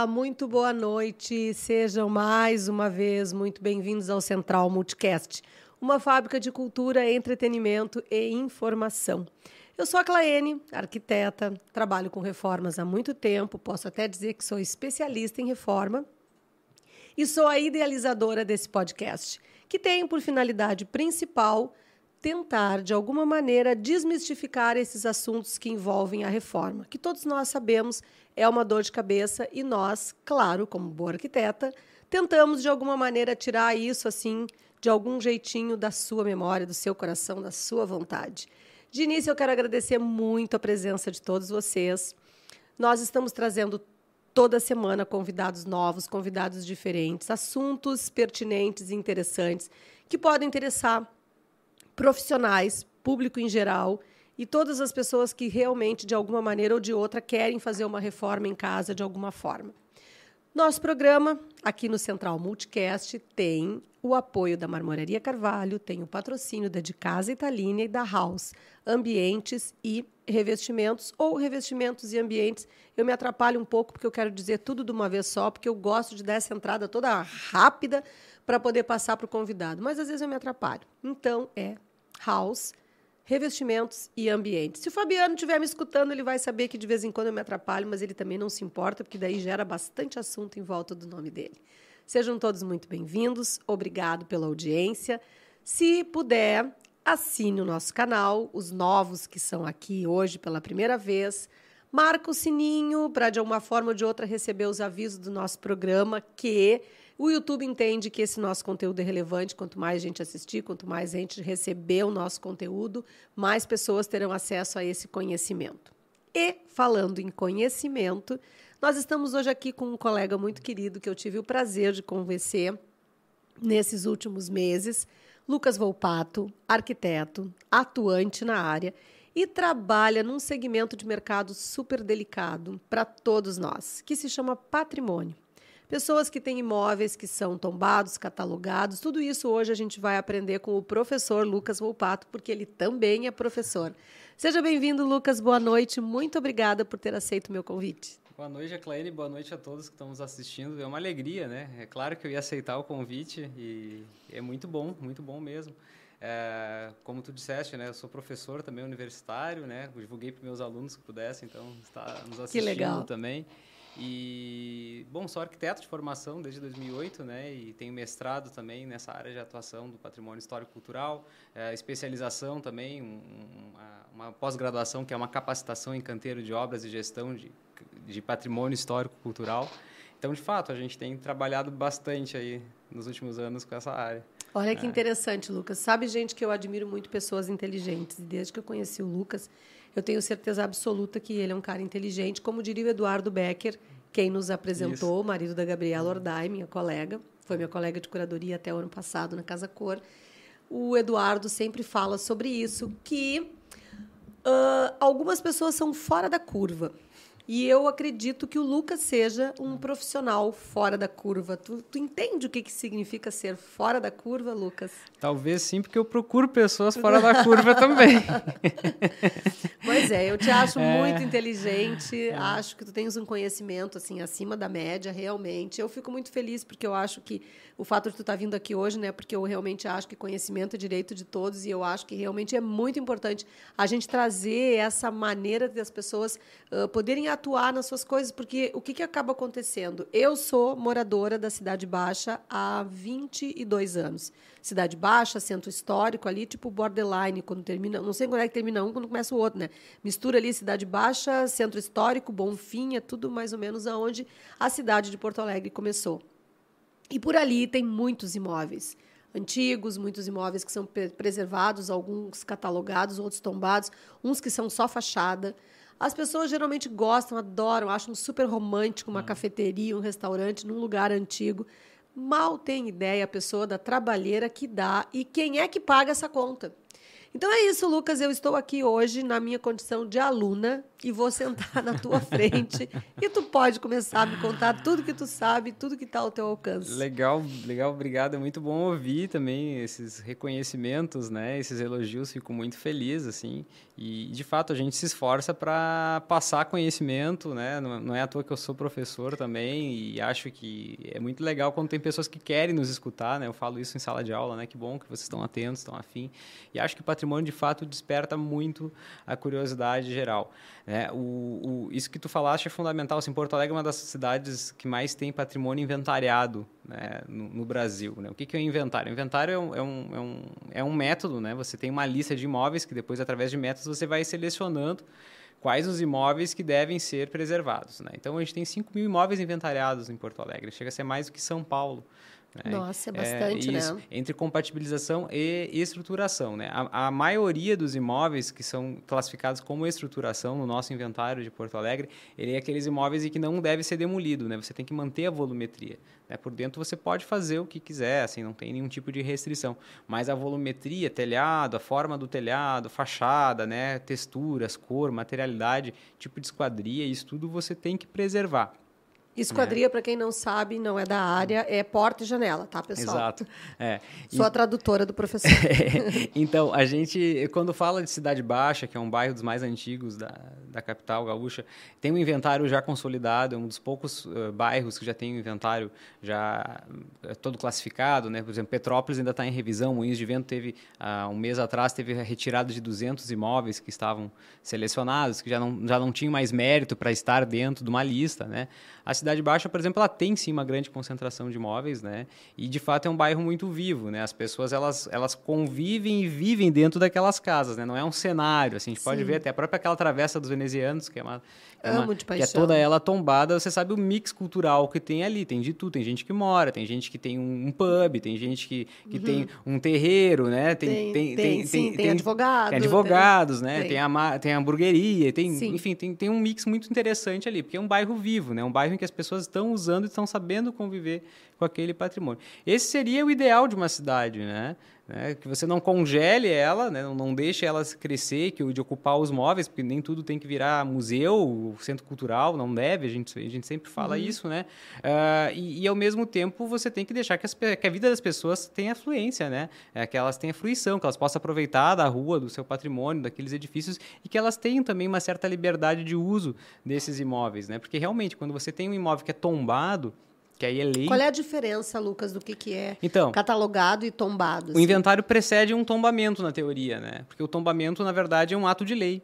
Olá, muito boa noite. Sejam mais uma vez muito bem-vindos ao Central Multicast, uma fábrica de cultura, entretenimento e informação. Eu sou a Claene, arquiteta, trabalho com reformas há muito tempo, posso até dizer que sou especialista em reforma e sou a idealizadora desse podcast, que tem por finalidade principal tentar, de alguma maneira, desmistificar esses assuntos que envolvem a reforma, que todos nós sabemos é uma dor de cabeça e nós, claro, como boa arquiteta, tentamos de alguma maneira tirar isso assim, de algum jeitinho da sua memória, do seu coração, da sua vontade. De início, eu quero agradecer muito a presença de todos vocês. Nós estamos trazendo toda semana convidados novos, convidados diferentes, assuntos pertinentes e interessantes que podem interessar profissionais, público em geral e todas as pessoas que realmente, de alguma maneira ou de outra, querem fazer uma reforma em casa de alguma forma. Nosso programa, aqui no Central Multicast, tem o apoio da Marmoraria Carvalho, tem o patrocínio da De Casa Italínia e da House, ambientes e revestimentos, ou revestimentos e ambientes. Eu me atrapalho um pouco porque eu quero dizer tudo de uma vez só, porque eu gosto de dar essa entrada toda rápida para poder passar para o convidado, mas às vezes eu me atrapalho. Então, é House, revestimentos e ambientes. Se o Fabiano estiver me escutando, ele vai saber que de vez em quando eu me atrapalho, mas ele também não se importa, porque daí gera bastante assunto em volta do nome dele. Sejam todos muito bem-vindos, obrigado pela audiência. Se puder, assine o nosso canal, os novos que são aqui hoje pela primeira vez. Marca o sininho para, de alguma forma ou de outra, receber os avisos do nosso programa, que o YouTube entende que esse nosso conteúdo é relevante. Quanto mais gente assistir, quanto mais gente receber o nosso conteúdo, mais pessoas terão acesso a esse conhecimento. E, falando em conhecimento, nós estamos hoje aqui com um colega muito querido que eu tive o prazer de conhecer nesses últimos meses, Lucas Volpato, arquiteto, atuante na área e trabalha num segmento de mercado super delicado para todos nós, que se chama patrimônio pessoas que têm imóveis que são tombados, catalogados. Tudo isso hoje a gente vai aprender com o professor Lucas Volpato, porque ele também é professor. Seja bem-vindo, Lucas. Boa noite. Muito obrigada por ter aceito o meu convite. Boa noite, Claine. Boa noite a todos que estão nos assistindo. É uma alegria, né? É claro que eu ia aceitar o convite e é muito bom, muito bom mesmo. É, como tu disseste, né? Eu sou professor também universitário, né? Eu divulguei para meus alunos que pudessem, então está nos assistindo que legal. também. E, bom, sou arquiteto de formação desde 2008, né? E tenho mestrado também nessa área de atuação do patrimônio histórico-cultural, é, especialização também, um, uma, uma pós-graduação que é uma capacitação em canteiro de obras e gestão de, de patrimônio histórico-cultural. Então, de fato, a gente tem trabalhado bastante aí nos últimos anos com essa área. Olha que é. interessante, Lucas. Sabe, gente, que eu admiro muito pessoas inteligentes. Desde que eu conheci o Lucas, eu tenho certeza absoluta que ele é um cara inteligente, como diria o Eduardo Becker, quem nos apresentou, Isso. o marido da Gabriela Ordai, minha colega, foi minha colega de curadoria até o ano passado na Casa Cor. O Eduardo sempre fala sobre isso, que uh, algumas pessoas são fora da curva. E eu acredito que o Lucas seja um profissional fora da curva. Tu, tu entende o que, que significa ser fora da curva, Lucas? Talvez sim, porque eu procuro pessoas fora da curva também. pois é, eu te acho é. muito inteligente, é. acho que tu tens um conhecimento assim acima da média, realmente. Eu fico muito feliz porque eu acho que o fato de tu estar tá vindo aqui hoje, né, porque eu realmente acho que conhecimento é direito de todos e eu acho que realmente é muito importante a gente trazer essa maneira das pessoas uh, poderem atuar nas suas coisas, porque o que, que acaba acontecendo? Eu sou moradora da Cidade Baixa há 22 anos. Cidade Baixa, centro histórico ali, tipo borderline, quando termina, não sei quando é que termina um, quando começa o outro, né? Mistura ali Cidade Baixa, centro histórico, Bonfim, é tudo mais ou menos aonde a cidade de Porto Alegre começou. E por ali tem muitos imóveis antigos, muitos imóveis que são preservados, alguns catalogados, outros tombados, uns que são só fachada. As pessoas geralmente gostam, adoram, acham super romântico uma hum. cafeteria, um restaurante num lugar antigo. Mal tem ideia a pessoa da trabalheira que dá e quem é que paga essa conta. Então é isso, Lucas. Eu estou aqui hoje na minha condição de aluna e vou sentar na tua frente e tu pode começar a me contar tudo que tu sabe, tudo que está ao teu alcance. Legal, legal, obrigado. É muito bom ouvir também esses reconhecimentos, né? Esses elogios, fico muito feliz assim. E de fato a gente se esforça para passar conhecimento, né? Não é à toa que eu sou professor também e acho que é muito legal quando tem pessoas que querem nos escutar, né? Eu falo isso em sala de aula, né? Que bom que vocês estão atentos, estão afim. E acho que o patrimônio de fato desperta muito a curiosidade geral. É, o, o, isso que tu falaste é fundamental. Assim, Porto Alegre é uma das cidades que mais tem patrimônio inventariado né, no, no, Brasil. Né? O que, que é inventário? O inventário é um, é, um, é, um, é um método. Né? Você tem uma lista de imóveis que depois, através de métodos, você vai selecionando quais os imóveis que devem ser preservados. Né? Então, a gente tem 5 mil imóveis inventariados em Porto Alegre. Chega a ser mais do que São Paulo. Né? Nossa, é bastante, é, isso, né? Entre compatibilização e estruturação. Né? A, a, maioria dos imóveis que são classificados como estruturação no nosso inventário de Porto Alegre, ele é aqueles imóveis em que não deve ser demolido, né? Você tem que manter a volumetria. Né? Por dentro você pode fazer o que quiser, assim, não tem nenhum tipo de restrição. Mas a volumetria, telhado, a forma do telhado, fachada, né? texturas, cor, materialidade, tipo de esquadria, isso tudo você tem que preservar. Esquadria, é. para quem não sabe, não é da área, é porta e janela, tá, pessoal? Exato. É. Sou e... a tradutora do professor. então, a gente, quando fala de Cidade Baixa, que é um bairro dos mais antigos da, da capital gaúcha, tem um inventário já consolidado, é um dos poucos uh, bairros que já tem um inventário já uh, todo classificado, né? Por exemplo, Petrópolis ainda está em revisão, Moinhos de Vento teve, uh, um mês atrás, teve a retirada de 200 imóveis que estavam selecionados, que já não, já não tinham mais mérito para estar dentro de uma lista, né? A Cidade Baixa, por exemplo, ela tem sim uma grande concentração de imóveis, né? E de fato é um bairro muito vivo, né? As pessoas elas, elas convivem e vivem dentro daquelas casas, né? Não é um cenário, assim, a gente sim. pode ver até a própria aquela travessa dos venezianos, que é uma, é uma que é toda ela tombada, você sabe o mix cultural que tem ali, tem de tudo, tem gente que mora, tem gente que tem um, pub, tem gente que, que uhum. tem um terreiro, né? Tem tem, tem, tem, sim, tem, tem advogados, tem advogados, né? Tem a tem hamburgueria, tem, enfim, tem, tem um mix muito interessante ali, porque é um bairro vivo, né? Um bairro em que as pessoas estão usando e estão sabendo conviver com aquele patrimônio. Esse seria o ideal de uma cidade, né? Né? Que você não congele ela, né? não, não deixe ela crescer, que de ocupar os móveis, porque nem tudo tem que virar museu, centro cultural, não deve, a gente, a gente sempre fala uhum. isso, né? Uh, e, e, ao mesmo tempo você tem que deixar que, as, que a vida das pessoas tenha fluência, né? É, que elas tenham fruição, que elas possam aproveitar da rua, do seu patrimônio, daqueles edifícios e que elas tenham também uma certa liberdade de uso desses imóveis, né? Porque realmente, quando você tem um imóvel que é tombado, que aí é lei. Qual é a diferença, Lucas, do que, que é então, catalogado e tombado? Assim? O inventário precede um tombamento na teoria, né? Porque o tombamento, na verdade, é um ato de lei.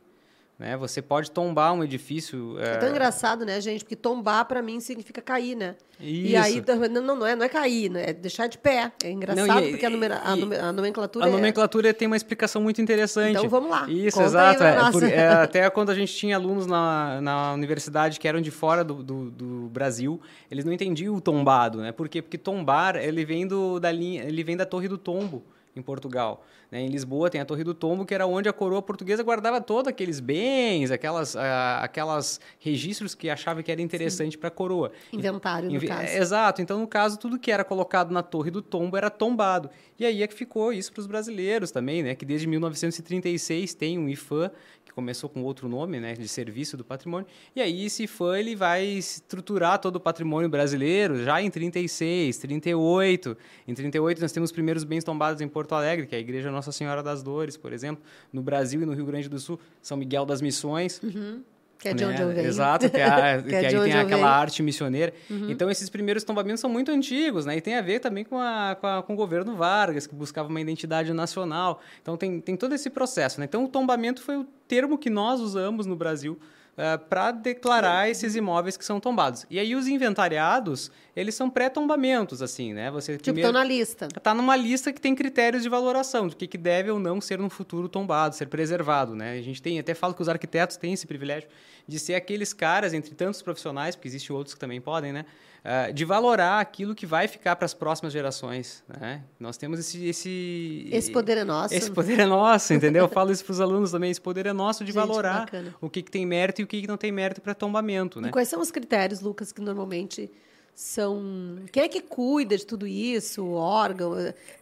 Né? Você pode tombar um edifício. É, é tão engraçado, né, gente? Porque tombar para mim significa cair, né? Isso. E aí não, não, é, não é cair, né? é deixar de pé. É engraçado não, e, porque a, numera, a, a, nomenclatura. A é... nomenclatura tem uma explicação muito interessante. Então vamos lá. Isso, exato. É, por, é, até quando a gente tinha alunos na, na universidade que eram de fora do, do, do, Brasil, eles não entendiam o tombado, né? Por quê? Porque tombar ele vem do, da linha, ele vem da torre do tombo em Portugal. Né? Em Lisboa tem a Torre do Tombo, que era onde a coroa portuguesa guardava todos aqueles bens, aquelas, uh, aquelas registros que achava que era interessante para a coroa. Inventário, no caso. Exato. Então, no caso, tudo que era colocado na Torre do Tombo era tombado. E aí é que ficou isso para os brasileiros também, né? que desde 1936 tem um IFAM, começou com outro nome, né, de Serviço do Patrimônio. E aí esse IFAM ele vai estruturar todo o patrimônio brasileiro já em 36, 38. Em 38 nós temos os primeiros bens tombados em Porto Alegre, que é a Igreja nossa Senhora das Dores, por exemplo. No Brasil e no Rio Grande do Sul, São Miguel das Missões. Uhum. Que é de né? onde eu venho. Exato, que, é a, que, que é aí tem aquela arte missioneira. Uhum. Então, esses primeiros tombamentos são muito antigos, né? E tem a ver também com, a, com, a, com, o governo Vargas, que buscava uma identidade nacional. Então, tem, tem todo esse processo, né? Então, o tombamento foi o termo que nós usamos no Brasil uh, eh, para declarar esses imóveis que são tombados. E aí os inventariados, eles são pré-tombamentos, assim, né? Você tipo, primeiro, na lista. Está numa lista que tem critérios de valoração, do que, que deve ou não ser no futuro tombado, ser preservado, né? A gente tem, até falo que os arquitetos têm esse privilégio de ser aqueles caras, entre tantos profissionais, porque existem outros que também podem, né? Uh, de valorar aquilo que vai ficar para as próximas gerações. Né? Nós temos esse, esse. Esse poder é nosso. Esse poder é nosso, entendeu? Eu falo isso para os alunos também. Esse poder é nosso de Gente, valorar o que, que tem mérito e o que, que não tem mérito para tombamento. Né? E quais são os critérios, Lucas, que normalmente são. Quem é que cuida de tudo isso? O órgão?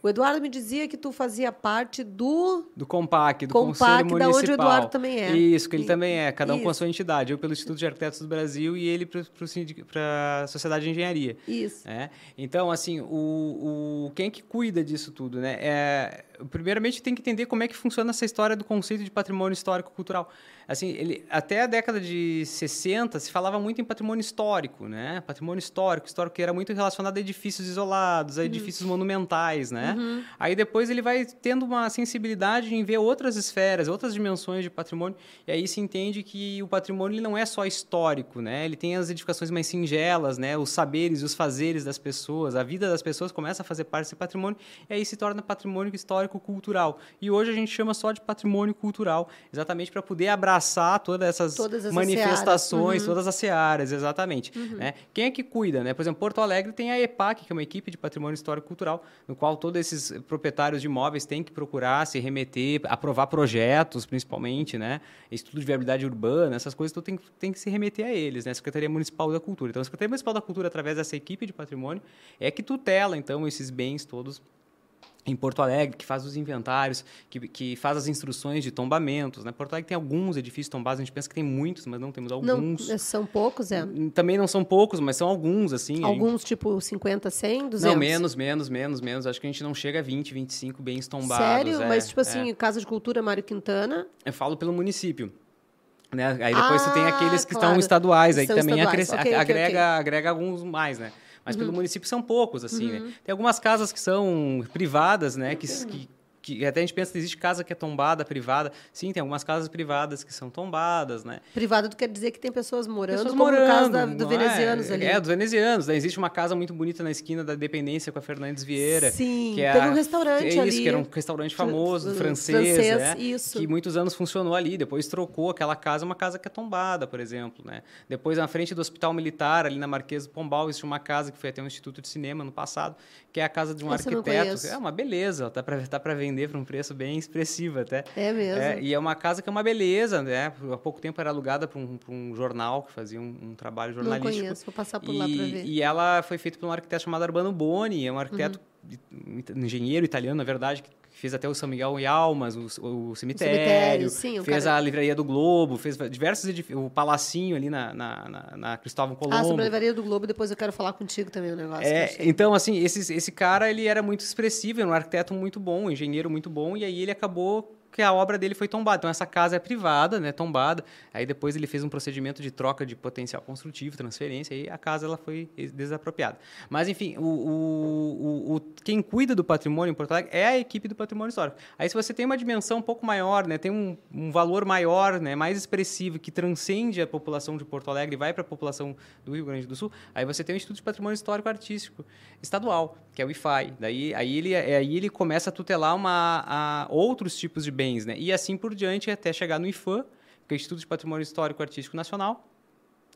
O Eduardo me dizia que tu fazia parte do. Do COMPAC, do Compac, Conselho Municipal. da onde o Eduardo também é. Isso, que ele e... também é, cada um isso. com a sua entidade. Eu pelo Instituto de Arquitetos do Brasil e ele para a Sociedade de Engenharia. Isso. É? Então, assim, o, o, quem é que cuida disso tudo? Né? É, primeiramente, tem que entender como é que funciona essa história do conceito de patrimônio histórico-cultural assim, ele, até a década de 60 se falava muito em patrimônio histórico, né? Patrimônio histórico, histórico que era muito relacionado a edifícios isolados, a uhum. edifícios uhum. monumentais, né? Uhum. Aí depois ele vai tendo uma sensibilidade em ver outras esferas, outras dimensões de patrimônio, e aí se entende que o patrimônio não é só histórico, né? Ele tem as edificações mais singelas, né? Os saberes e os fazeres das pessoas, a vida das pessoas começa a fazer parte desse patrimônio, e aí se torna patrimônio histórico cultural. E hoje a gente chama só de patrimônio cultural, exatamente para poder abraçar todas essas todas manifestações, uhum. todas as searas, exatamente. Uhum. Né? Quem é que cuida? Né? Por exemplo, Porto Alegre tem a EPAC, que é uma equipe de patrimônio histórico cultural, no qual todos esses proprietários de imóveis têm que procurar se remeter, aprovar projetos, principalmente, né? estudo de viabilidade urbana, essas coisas, tudo tem, tem que se remeter a eles, né? Secretaria Municipal da Cultura. Então, a Secretaria Municipal da Cultura, através dessa equipe de patrimônio, é que tutela, então, esses bens todos em Porto Alegre, que faz os inventários, que, que faz as instruções de tombamentos. Né? Porto Alegre tem alguns edifícios tombados, a gente pensa que tem muitos, mas não temos alguns. Não, são poucos, é? Também não são poucos, mas são alguns, assim. Alguns, gente... tipo 50, 100, 200? Não, menos, menos, menos, menos. Acho que a gente não chega a 20, 25 bens tombados. Sério? É, mas, tipo assim, é. Casa de Cultura Mário Quintana... Eu falo pelo município. Né? Aí depois ah, você tem ah, aqueles que claro. estão estaduais, aí que também estaduais. Okay, agrega, okay, okay. agrega alguns mais, né? Mas uhum. pelo município são poucos, assim, né? uhum. né? Tem algumas casas que são privadas, né? Que, que que até a gente pensa que existe casa que é tombada, privada. Sim, tem algumas casas privadas que são tombadas, né? Privada quer dizer que tem pessoas morando, pessoas como morando, no caso da, do venezianos é, ali. É, dos venezianos. Né? Existe uma casa muito bonita na esquina da Dependência com a Fernandes Vieira. Sim, que é tem um restaurante é isso, ali. que era um restaurante famoso, francês, francês né? isso. que muitos anos funcionou ali. Depois trocou aquela casa, uma casa que é tombada, por exemplo, né? Depois, na frente do Hospital Militar, ali na Marquesa do Pombal, existe uma casa que foi até um instituto de cinema no passado, que é a casa de um Essa arquiteto. É uma beleza, tá para tá vender para um preço bem expressiva até. É mesmo. É, e é uma casa que é uma beleza, né? Há pouco tempo era alugada para um, um, jornal que fazia um, um, trabalho jornalístico. Não conheço, vou passar por e, lá para ver. E ela foi feita por um arquiteto chamado Arbano Boni, é um arquiteto, uhum. um engenheiro italiano, na verdade, que fez até o São Miguel e Almas, o, o cemitério, o cemitério sim, fez cara... a livraria do Globo, fez diversos edifícios, o Palacinho ali na, na, na, na Cristóvão Colombo. Ah, sobre a livraria do Globo, depois eu quero falar contigo também o negócio. É, então, assim, esse, esse cara, ele era muito expressivo, era um arquiteto muito bom, um engenheiro muito bom, e aí ele acabou que a obra dele foi tombada. Então, essa casa é privada, né, tombada. Aí, depois, ele fez um procedimento de troca de potencial construtivo, transferência, e a casa ela foi desapropriada. Mas, enfim, o, o, o, quem cuida do patrimônio em Porto Alegre é a equipe do patrimônio histórico. Aí, se você tem uma dimensão um pouco maior, né, tem um, um valor maior, né, mais expressivo, que transcende a população de Porto Alegre e vai para a população do Rio Grande do Sul, aí você tem o Instituto de Patrimônio Histórico Artístico Estadual, que é o IFAI. Daí, aí, ele, aí ele começa a tutelar uma, a outros tipos de bens bens, né? E assim por diante até chegar no IFAM, que é o Instituto de Patrimônio Histórico Artístico Nacional,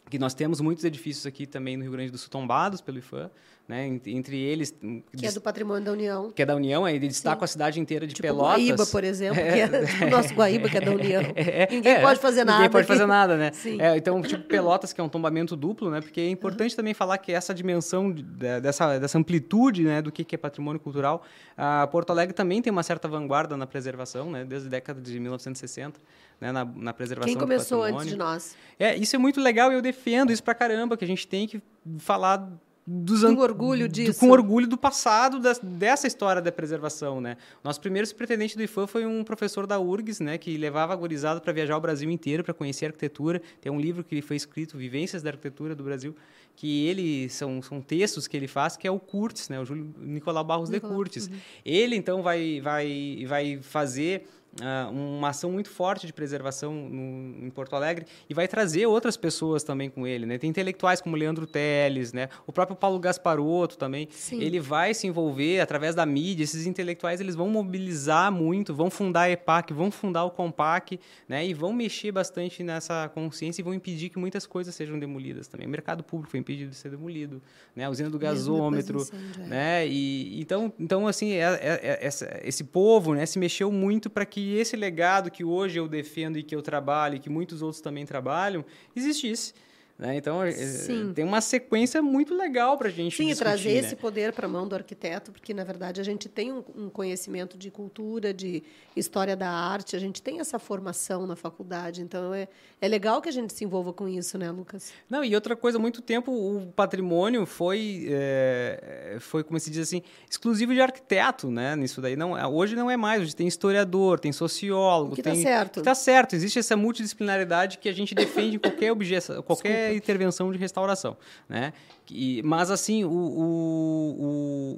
que nós temos muitos edifícios aqui também no Rio Grande do Sul tombados pelo IFAM, né? Entre eles... Que é do Patrimônio da União. Que é da União, aí destaca a cidade inteira de tipo Pelotas. Guaíba, por exemplo, que é tipo o nosso Guaíba, que é da União. É, ninguém é, pode fazer nada. Ninguém pode fazer nada, né? É, então, tipo, Pelotas, que é um tombamento duplo, né? Porque é importante uhum. também falar que essa dimensão de, dessa, dessa amplitude, né, do que, que é patrimônio cultural, a Porto Alegre também tem uma certa vanguarda na preservação, né? Desde a década de 1960. Né, na, na, preservação Quem começou antes de nós? É, isso é muito legal e eu defendo isso pra caramba, que a gente tem que falar dos com orgulho disso. Do, com orgulho do passado das, dessa história da preservação, né? Nosso primeiro pretendente do IFAM foi um professor da URGS, né, que levava a gurizada para viajar o Brasil inteiro para conhecer a arquitetura. Tem um livro que foi escrito, Vivências da Arquitetura do Brasil, que ele são, são textos que ele faz, que é o Curtis, né, o Júlio Nicolau Barros Nicolau, de Curtis. Uhum. Ele então vai vai vai fazer uh, uma ação muito forte de preservação no, em Porto Alegre e vai trazer outras pessoas também com ele, né? Tem intelectuais como Leandro Teles, né? O próprio Paulo Gasparotto também. Sim. Ele vai se envolver através da mídia. Esses intelectuais eles vão mobilizar muito, vão fundar a EPAC, vão fundar o Compac, né? E vão mexer bastante nessa consciência e vão impedir que muitas coisas sejam demolidas também. O mercado público foi impedido de ser demolido, né? A usina do gasômetro, é. né? E então, então assim, é, é, é, esse povo, né, se mexeu muito para que que esse legado que hoje eu defendo e que eu trabalho e que muitos outros também trabalham existisse. Né? Então, é, Sim. tem uma sequência muito legal para a gente Sim, discutir, trazer né? esse poder para a mão do arquiteto, porque, na verdade, a gente tem um, um, conhecimento de cultura, de história da arte, a gente tem essa formação na faculdade. Então, é, é legal que a gente se envolva com isso, né, Lucas? Não, e outra coisa, muito tempo o patrimônio foi, é, foi como se diz assim, exclusivo de arquiteto, né? Nisso daí. Não, hoje não é mais, hoje tem historiador, tem sociólogo. Que está certo. Está certo, existe essa multidisciplinaridade que a gente defende em qualquer objeção, qualquer intervenção de restauração. Né? E, mas, assim, o, o,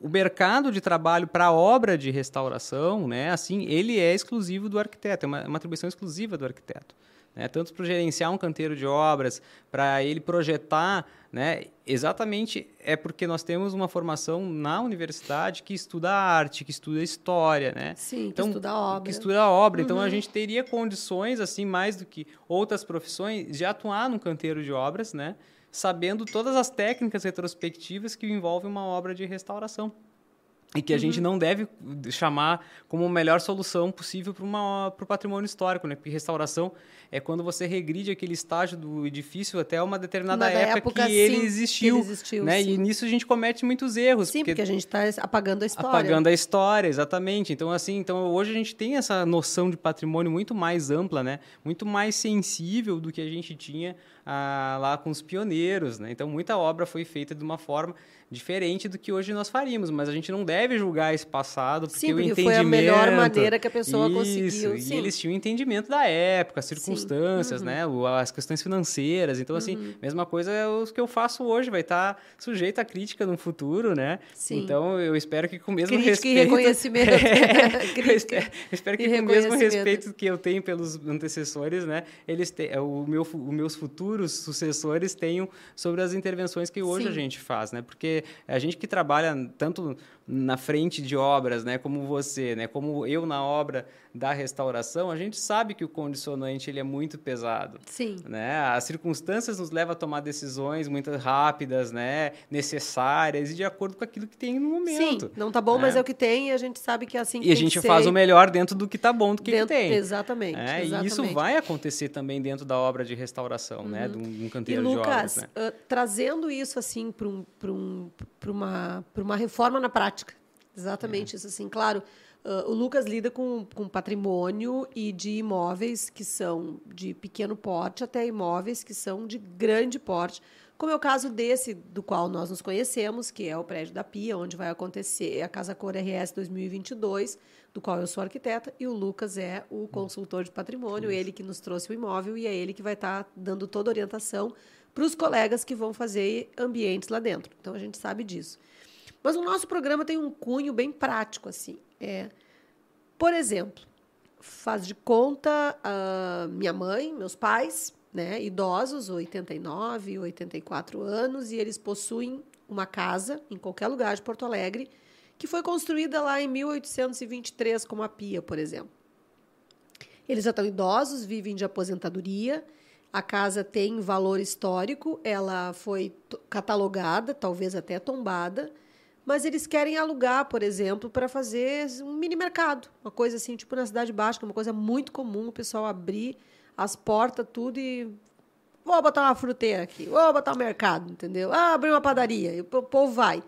o, o mercado de trabalho para obra de restauração, né, assim, ele é exclusivo do arquiteto, é uma, uma atribuição exclusiva do arquiteto. Né? Tanto para gerenciar um canteiro de obras, para ele projetar, né? exatamente é porque nós temos uma formação na universidade que estuda arte, que estuda história. Né? Sim, então, que estuda a obra. Que estuda obra. Uhum. Então, a uhum. gente teria condições, assim, mais do que outras profissões, de atuar num canteiro de obras, né? sabendo todas as técnicas retrospectivas que envolvem uma obra de restauração e que a uhum. gente não deve chamar como a melhor solução possível para o patrimônio histórico, né? Porque restauração é quando você regride aquele estágio do edifício até uma determinada época, época, que, sim, ele existiu, ele existiu, né? Sim. E nisso a gente comete muitos erros. Sim, porque, porque a gente está apagando a história. Apagando a história, exatamente. Então assim, então hoje a gente tem essa noção de patrimônio muito mais ampla, né? Muito mais sensível do que a gente tinha ah, lá com os pioneiros, né? Então muita obra foi feita de uma forma diferente do que hoje nós faríamos, mas a gente não deve julgar esse passado porque, sim, porque o entendimento foi a melhor maneira que a pessoa isso, conseguiu. Sim. E eles tinham entendimento da época, as circunstâncias, uhum. né, as questões financeiras. Então assim, uhum. mesma coisa é o que eu faço hoje vai estar sujeito à crítica no futuro, né? Sim. Então eu espero que com o mesmo crítica respeito, e reconhecimento. é, eu espero, eu espero que com o mesmo respeito que eu tenho pelos antecessores, né, eles te, o meu, os meus futuros sucessores tenham sobre as intervenções que hoje sim. a gente faz, né? Porque a gente que trabalha tanto na frente de obras, né, como você, né, como eu na obra da restauração, a gente sabe que o condicionante ele é muito pesado. Sim. Né? As circunstâncias nos levam a tomar decisões muito rápidas, né, necessárias e de acordo com aquilo que tem no momento. Sim, não tá bom, né? mas é o que tem e a gente sabe que é assim que E a gente faz ser. o melhor dentro do que tá bom, do que, dentro, que tem. Exatamente, é, exatamente. E isso vai acontecer também dentro da obra de restauração, né, uhum. né, de um, canteiro e, Lucas, de obras. Né? Uh, trazendo isso assim para um, um, uma, uma reforma na prática. Exatamente é. isso assim, claro. Uh, o Lucas lida com, com patrimônio e de imóveis que são de pequeno porte até imóveis que são de grande porte, como é o caso desse do qual nós nos conhecemos, que é o prédio da Pia, onde vai acontecer a Casa Cor RS 2022, do qual eu sou arquiteta, e o Lucas é o consultor de patrimônio, ele que nos trouxe o imóvel e é ele que vai estar tá dando toda a orientação para os colegas que vão fazer ambientes lá dentro. Então a gente sabe disso. Mas o nosso programa tem um cunho bem prático, assim. É, por exemplo, faz de conta a minha mãe, meus pais, né, idosos, 89, 84 anos, e eles possuem uma casa em qualquer lugar de Porto Alegre que foi construída lá em 1823, como a Pia, por exemplo. Eles já estão idosos, vivem de aposentadoria a casa tem valor histórico, ela foi catalogada, talvez até tombada, mas eles querem alugar, por exemplo, para fazer um mini mercado, uma coisa assim, tipo na Cidade Baixa, que é uma coisa muito comum o pessoal abrir as portas, tudo e vou botar uma fruteira aqui, vou botar um mercado, entendeu? Ah, abrir uma padaria, e o povo vai.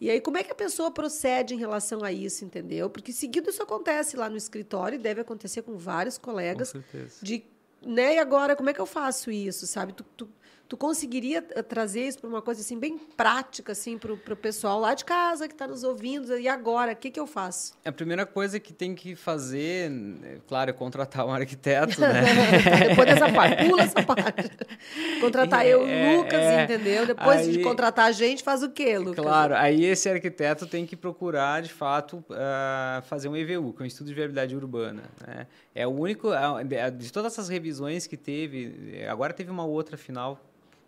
E aí, como é que a pessoa procede em relação a isso, entendeu? Porque seguido isso acontece lá no escritório e deve acontecer com vários colegas. Com certeza. De, né, e agora, como é que eu faço isso, sabe? Tu, tu, tu conseguiria eh, trazer isso para uma coisa assim bem prática assim para o pessoal lá de casa que está nos ouvindo e agora o que, que eu faço? A primeira coisa que tem que fazer é, claro é contratar um arquiteto né? Depois dessa parte pula essa parte. Contratar eu é, Lucas é, entendeu? Depois aí, de contratar a gente faz o quê Lucas? claro aí esse arquiteto tem que procurar de fato uh, fazer um EVU que é um estudo de viabilidade urbana né? É o único de todas essas revisões que teve agora teve uma outra final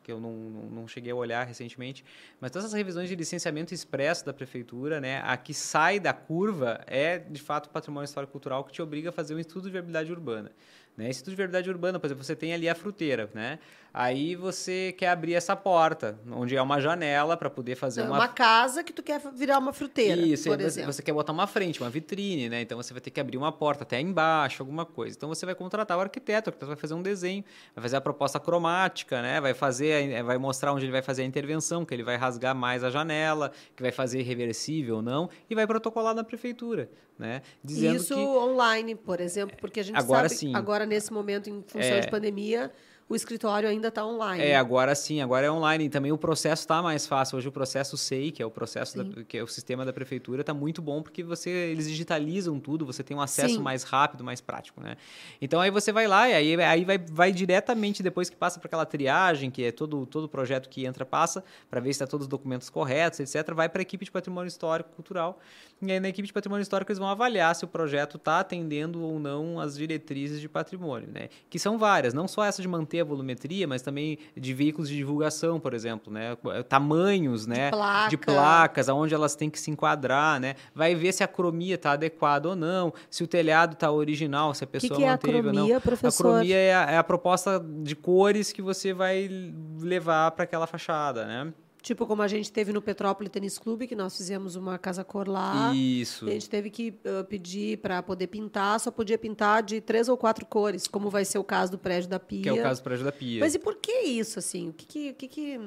que eu não, não, cheguei a olhar recentemente, mas todas as revisões de licenciamento expresso da prefeitura, né, a que sai da curva é, de fato, o patrimônio histórico cultural que te obriga a fazer um estudo de viabilidade urbana. Né? Instituto de Verdade Urbana, por exemplo, você tem ali a fruteira, né? Aí você quer abrir essa porta, onde é uma janela para poder fazer é uma... uma casa que tu quer virar uma fruteira, Isso, por você, exemplo. você quer botar uma frente, uma vitrine, né? Então você vai ter que abrir uma porta até embaixo, alguma coisa. Então você vai contratar o arquiteto, o arquiteto vai fazer um desenho, vai fazer a proposta cromática, né? Vai fazer, vai mostrar onde ele vai fazer a intervenção, que ele vai rasgar mais a janela, que vai fazer reversível ou não, e vai protocolar na prefeitura, né? Dizendo Isso que... online, por exemplo, porque a gente agora sabe sim. agora nesse momento em função é... de pandemia o escritório ainda está online. É, agora sim, agora é online. E também o processo está mais fácil. Hoje o processo SEI, que é o processo da, que é o sistema da prefeitura, está muito bom porque você eles digitalizam tudo, você tem um acesso sim. mais rápido, mais prático, né? Então aí você vai lá e aí, aí vai, vai diretamente depois que passa para aquela triagem, que é todo todo projeto que entra passa para ver se está todos os documentos corretos, etc. Vai para a equipe de patrimônio histórico cultural e aí na equipe de patrimônio histórico eles vão avaliar se o projeto está atendendo ou não as diretrizes de patrimônio, né? Que são várias, não só essa de manter a volumetria, mas também de veículos de divulgação, por exemplo, né? Tamanhos, né? De, placa. de placas, aonde elas têm que se enquadrar, né? Vai ver se a cromia está adequada ou não, se o telhado está original, se a pessoa que que manteve é a cromia, ou não. Professor? A cromia é a, é a proposta de cores que você vai levar para aquela fachada, né? Tipo como a gente teve no Petrópolis Tênis Clube, que nós fizemos uma casa cor lá. Isso. A gente teve que uh, pedir para poder pintar, só podia pintar de três ou quatro cores, como vai ser o caso do prédio da Pia. Que é o caso do prédio da Pia. Mas e por que isso, assim? O que que... que, que...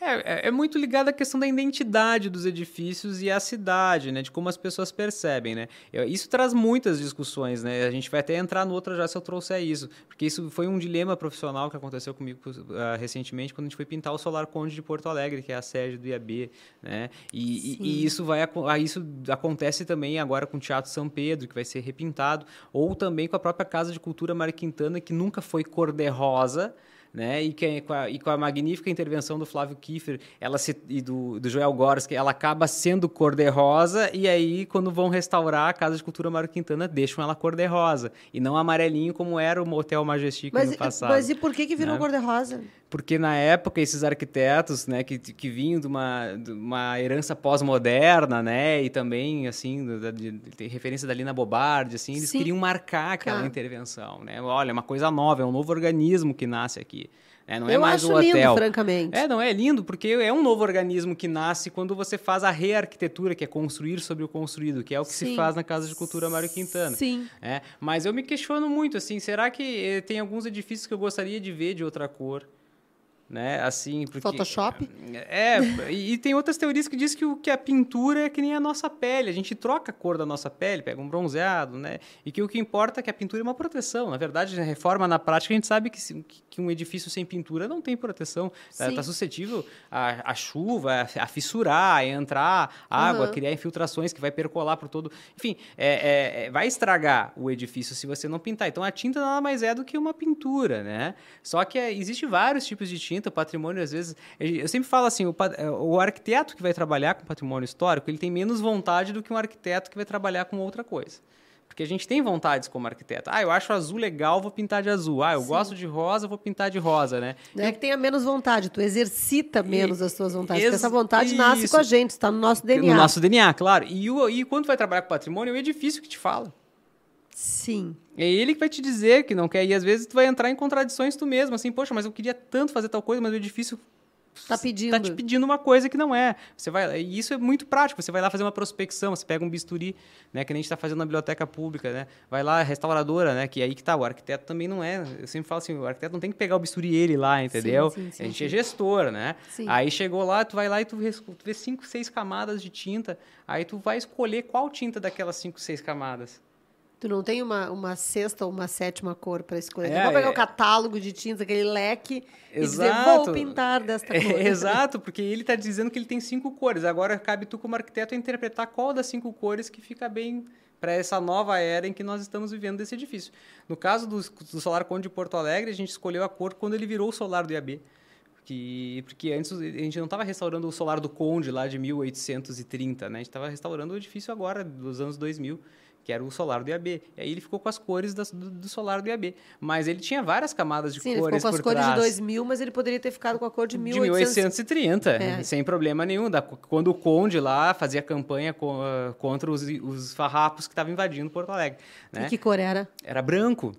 É, é, é, muito ligado à questão da identidade dos edifícios e à cidade, né? De como as pessoas percebem, né? Isso traz muitas discussões, né? A gente vai até entrar no outro já se eu trouxer isso. Porque isso foi um dilema profissional que aconteceu comigo uh, recentemente quando a gente foi pintar o Solar Conde de Porto Alegre, que é a sede do IAB, né? E, e, e isso, vai, ah, isso acontece também agora com o Teatro São Pedro, que vai ser repintado, ou também com a própria Casa de Cultura Mário Quintana, que nunca foi cor-de-rosa, né? E, que, com a, e com a magnífica intervenção do Flávio Kiefer ela se, e do, do Joel Gorski, ela acaba sendo cor-de-rosa, e aí, quando vão restaurar a Casa de Cultura Mário Quintana, deixam ela cor-de-rosa, e não amarelinho como era o Motel Majestic mas, no passado. Mas e por que, que virou né? cor-de-rosa? Porque na época esses arquitetos, né, que, que vinham de uma, de uma herança pós-moderna, né, e também assim, de, de, referência da Lina Bobardi, assim, eles Sim. queriam marcar aquela claro. intervenção, né? Olha, é uma coisa nova, é um novo organismo que nasce aqui. É, não é Eu mais acho o hotel. lindo, francamente. É, não é lindo, porque é um novo organismo que nasce quando você faz a rearquitetura, que é construir sobre o construído, que é o que Sim. se faz na Casa de Cultura Mário Quintana. Sim. É, mas eu me questiono muito, assim, será que eh, tem alguns edifícios que eu gostaria de ver de outra cor? Né? Assim, porque Photoshop? É, e, e, tem outras teorias que dizem que o que a pintura é que nem a nossa pele, a gente troca a cor da nossa pele, pega um bronzeado, né? E que o que importa é que a pintura é uma proteção. Na verdade, a reforma na prática a gente sabe que, que um edifício sem pintura não tem proteção, está tá suscetível à, à chuva, a, fissurar, a entrar água, uhum. criar infiltrações que vai percolar por todo, enfim, é, é, é, vai estragar o edifício se você não pintar. Então a tinta nada mais é do que uma pintura, né? Só que é, existe vários tipos de tinta o patrimônio, às vezes. Eu sempre falo assim: o, é, o arquiteto que vai trabalhar com patrimônio histórico, ele tem menos vontade do que um arquiteto que vai trabalhar com outra coisa. Porque a gente tem vontades como arquiteto. Ah, eu acho azul legal, vou pintar de azul. Ah, eu Sim. gosto de rosa, vou pintar de rosa, né? Não é que tenha menos vontade, tu exercita menos e, as tuas vontades. Porque essa vontade isso. nasce com a gente, está no nosso DNA. No nosso DNA, claro. E, o, e quando vai trabalhar com patrimônio, é o edifício que te fala. Sim. É ele que vai te dizer que não quer. E às vezes tu vai entrar em contradições tu mesmo, assim, poxa, mas eu queria tanto fazer tal coisa, mas o edifício Tá pedindo. tá te pedindo uma coisa que não é. Você vai, e isso é muito prático. Você vai lá fazer uma prospecção, você pega um bisturi, né, que a gente está fazendo na biblioteca pública, né? Vai lá, restauradora, né, que é aí que tá. O arquiteto também não é. Eu sempre falo assim, o arquiteto não tem que pegar o bisturi ele lá, entendeu? Sim, sim, sim, a gente é gestor, né? Aí chegou lá, tu vai lá e tu vê cinco, seis camadas de tinta. Aí tu vai escolher qual tinta daquelas cinco, seis camadas. Tu não tem uma, uma sexta ou uma sétima cor para escolher. É, É, vou pegar é. o catálogo de tintas, aquele leque, e dizer, Exato. vou pintar desta cor. É, exato, porque ele está dizendo que ele tem cinco cores. Agora cabe tu, como arquiteto, interpretar qual das cinco cores que fica bem para essa nova era em que nós estamos vivendo desse edifício. No caso do, do Solar Conde de Porto Alegre, a gente escolheu a cor quando ele virou o solar do IAB. Que, porque antes a gente não estava restaurando o solar do Conde lá de 1830, né? A gente estava restaurando o edifício agora, dos anos 2000, que era o solar do IAB. E aí ele ficou com as cores das- do, do solar do IAB. Mas ele tinha várias camadas de Sim, ele cores ficou com as cores trás. de 2000, mas ele poderia ter ficado com a cor de De 1800. 1830, É. sem problema nenhum. Da- quando o Conde lá fazia campanha ah, contra os, os farrapos que estavam invadindo Porto Alegre. Né? E que cor era? Era branco.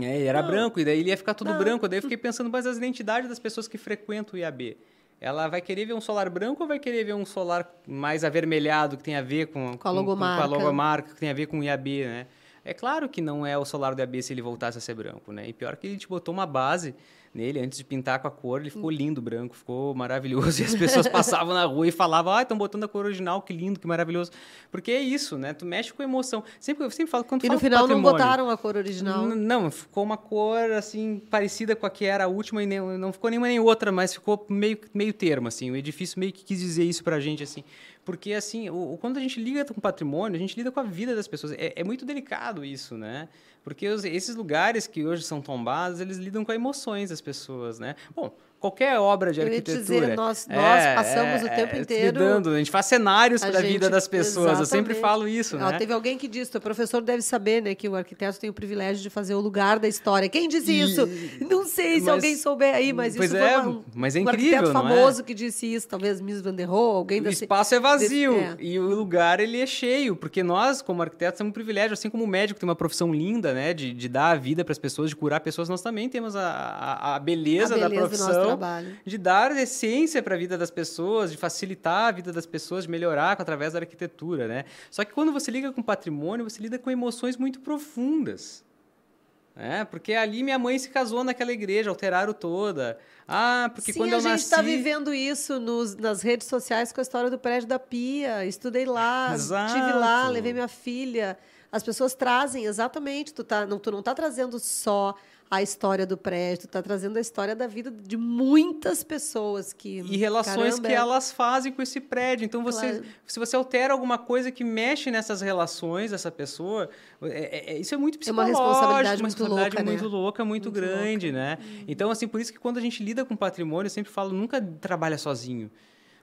É, ele era branco, e daí ele ia ficar tudo Não. branco. Daí eu fiquei pensando, mas as identidades das pessoas que frequentam o IAB, ela vai querer ver um solar branco ou vai querer ver um solar mais avermelhado, que tem a ver com, Com a logomarca. Com, a logomarca, que tem a ver com o IAB, né? É claro que não é o solar do IAB se ele voltasse a ser branco, né? E pior que a gente botou uma base nele antes de pintar com a cor, ele ficou lindo branco, ficou maravilhoso. E as pessoas passavam na rua e falavam, ah, estão botando a cor original, que lindo, que maravilhoso. Porque é isso, né? Tu mexe com emoção. Sempre, eu sempre falo, quando E no final não botaram a cor original. Não, ficou uma cor assim parecida com a que era a última e nem, não ficou nenhuma nem outra, mas ficou meio meio termo assim. O edifício meio que quis dizer isso pra gente assim, porque assim, o, o- quando a gente lida com patrimônio, a gente lida com a vida das pessoas. É, é muito delicado isso, né? Porque os- esses lugares que hoje são tombados, eles lidam com emoções das pessoas, né? Bom, qualquer obra de Eu arquitetura. dizer, nós- nós passamos o tempo inteiro- lidando, a gente faz cenários para a vida das pessoas. Eu sempre exatamente. falo isso, Ó, né? Teve alguém que disse, o professor deve saber, né, que o arquiteto tem o privilégio de fazer o lugar da história. Quem disse E- isso? Não sei se mas- alguém souber aí, mas Pois isso é, foi uma, mas é um incrível, arquiteto não é? famoso que disse isso, talvez Miss Van der Rohe, alguém O espaço é vazio desse- é. e o lugar ele é cheio, porque nós, como arquitetos, temos um privilégio, assim como o médico tem uma profissão linda, né, de, de dar a vida para as pessoas, de curar pessoas, nós também temos a, a, a beleza, a beleza da profissão trabalho. de dar essência para a vida das pessoas, de facilitar a vida das pessoas, de melhorar através da arquitetura, né? Só que quando você liga com patrimônio, você lida com emoções muito profundas. É, porque ali minha mãe se casou naquela igreja, alteraram toda. Ah, porque Sim, quando a eu gente nasci... está vivendo isso nos- nas redes sociais com a história do prédio da Pia. Estudei lá, Exato. estive lá, levei minha filha. As pessoas trazem, exatamente. Tu, tá, não, tu não está trazendo só a história do prédio, está trazendo a história da vida de muitas pessoas que. e relações caramba, que é- elas fazem com esse prédio. Então, você, Claro. se você altera alguma coisa que mexe nessas relações dessa pessoa, é- é- isso é muito É uma psicológico, responsabilidade uma muito responsabilidade louca, né? muito louca, muito, Muito grande, né? Então, assim, por isso que quando a gente lida com patrimônio, eu sempre falo, nunca trabalha sozinho.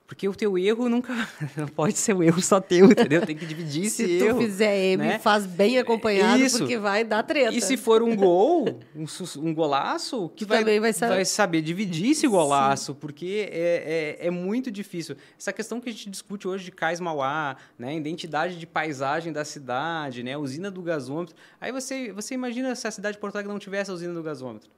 Porque o teu erro nunca não pode ser o erro só teu, entendeu? Tem que dividir esse Se tu erro. fizer M, né? faz bem acompanhado, Isso. porque vai dar treta. E se for um gol, um, um golaço, que Tu vai, também vai saber. saber dividir esse golaço, porque é, é, é muito difícil. Essa questão que a gente discute hoje de Cais Mauá, né, identidade de paisagem da cidade, né, usina do gasômetro. Aí você, você imagina se a cidade de Porto Alegre não tivesse a usina do gasômetro.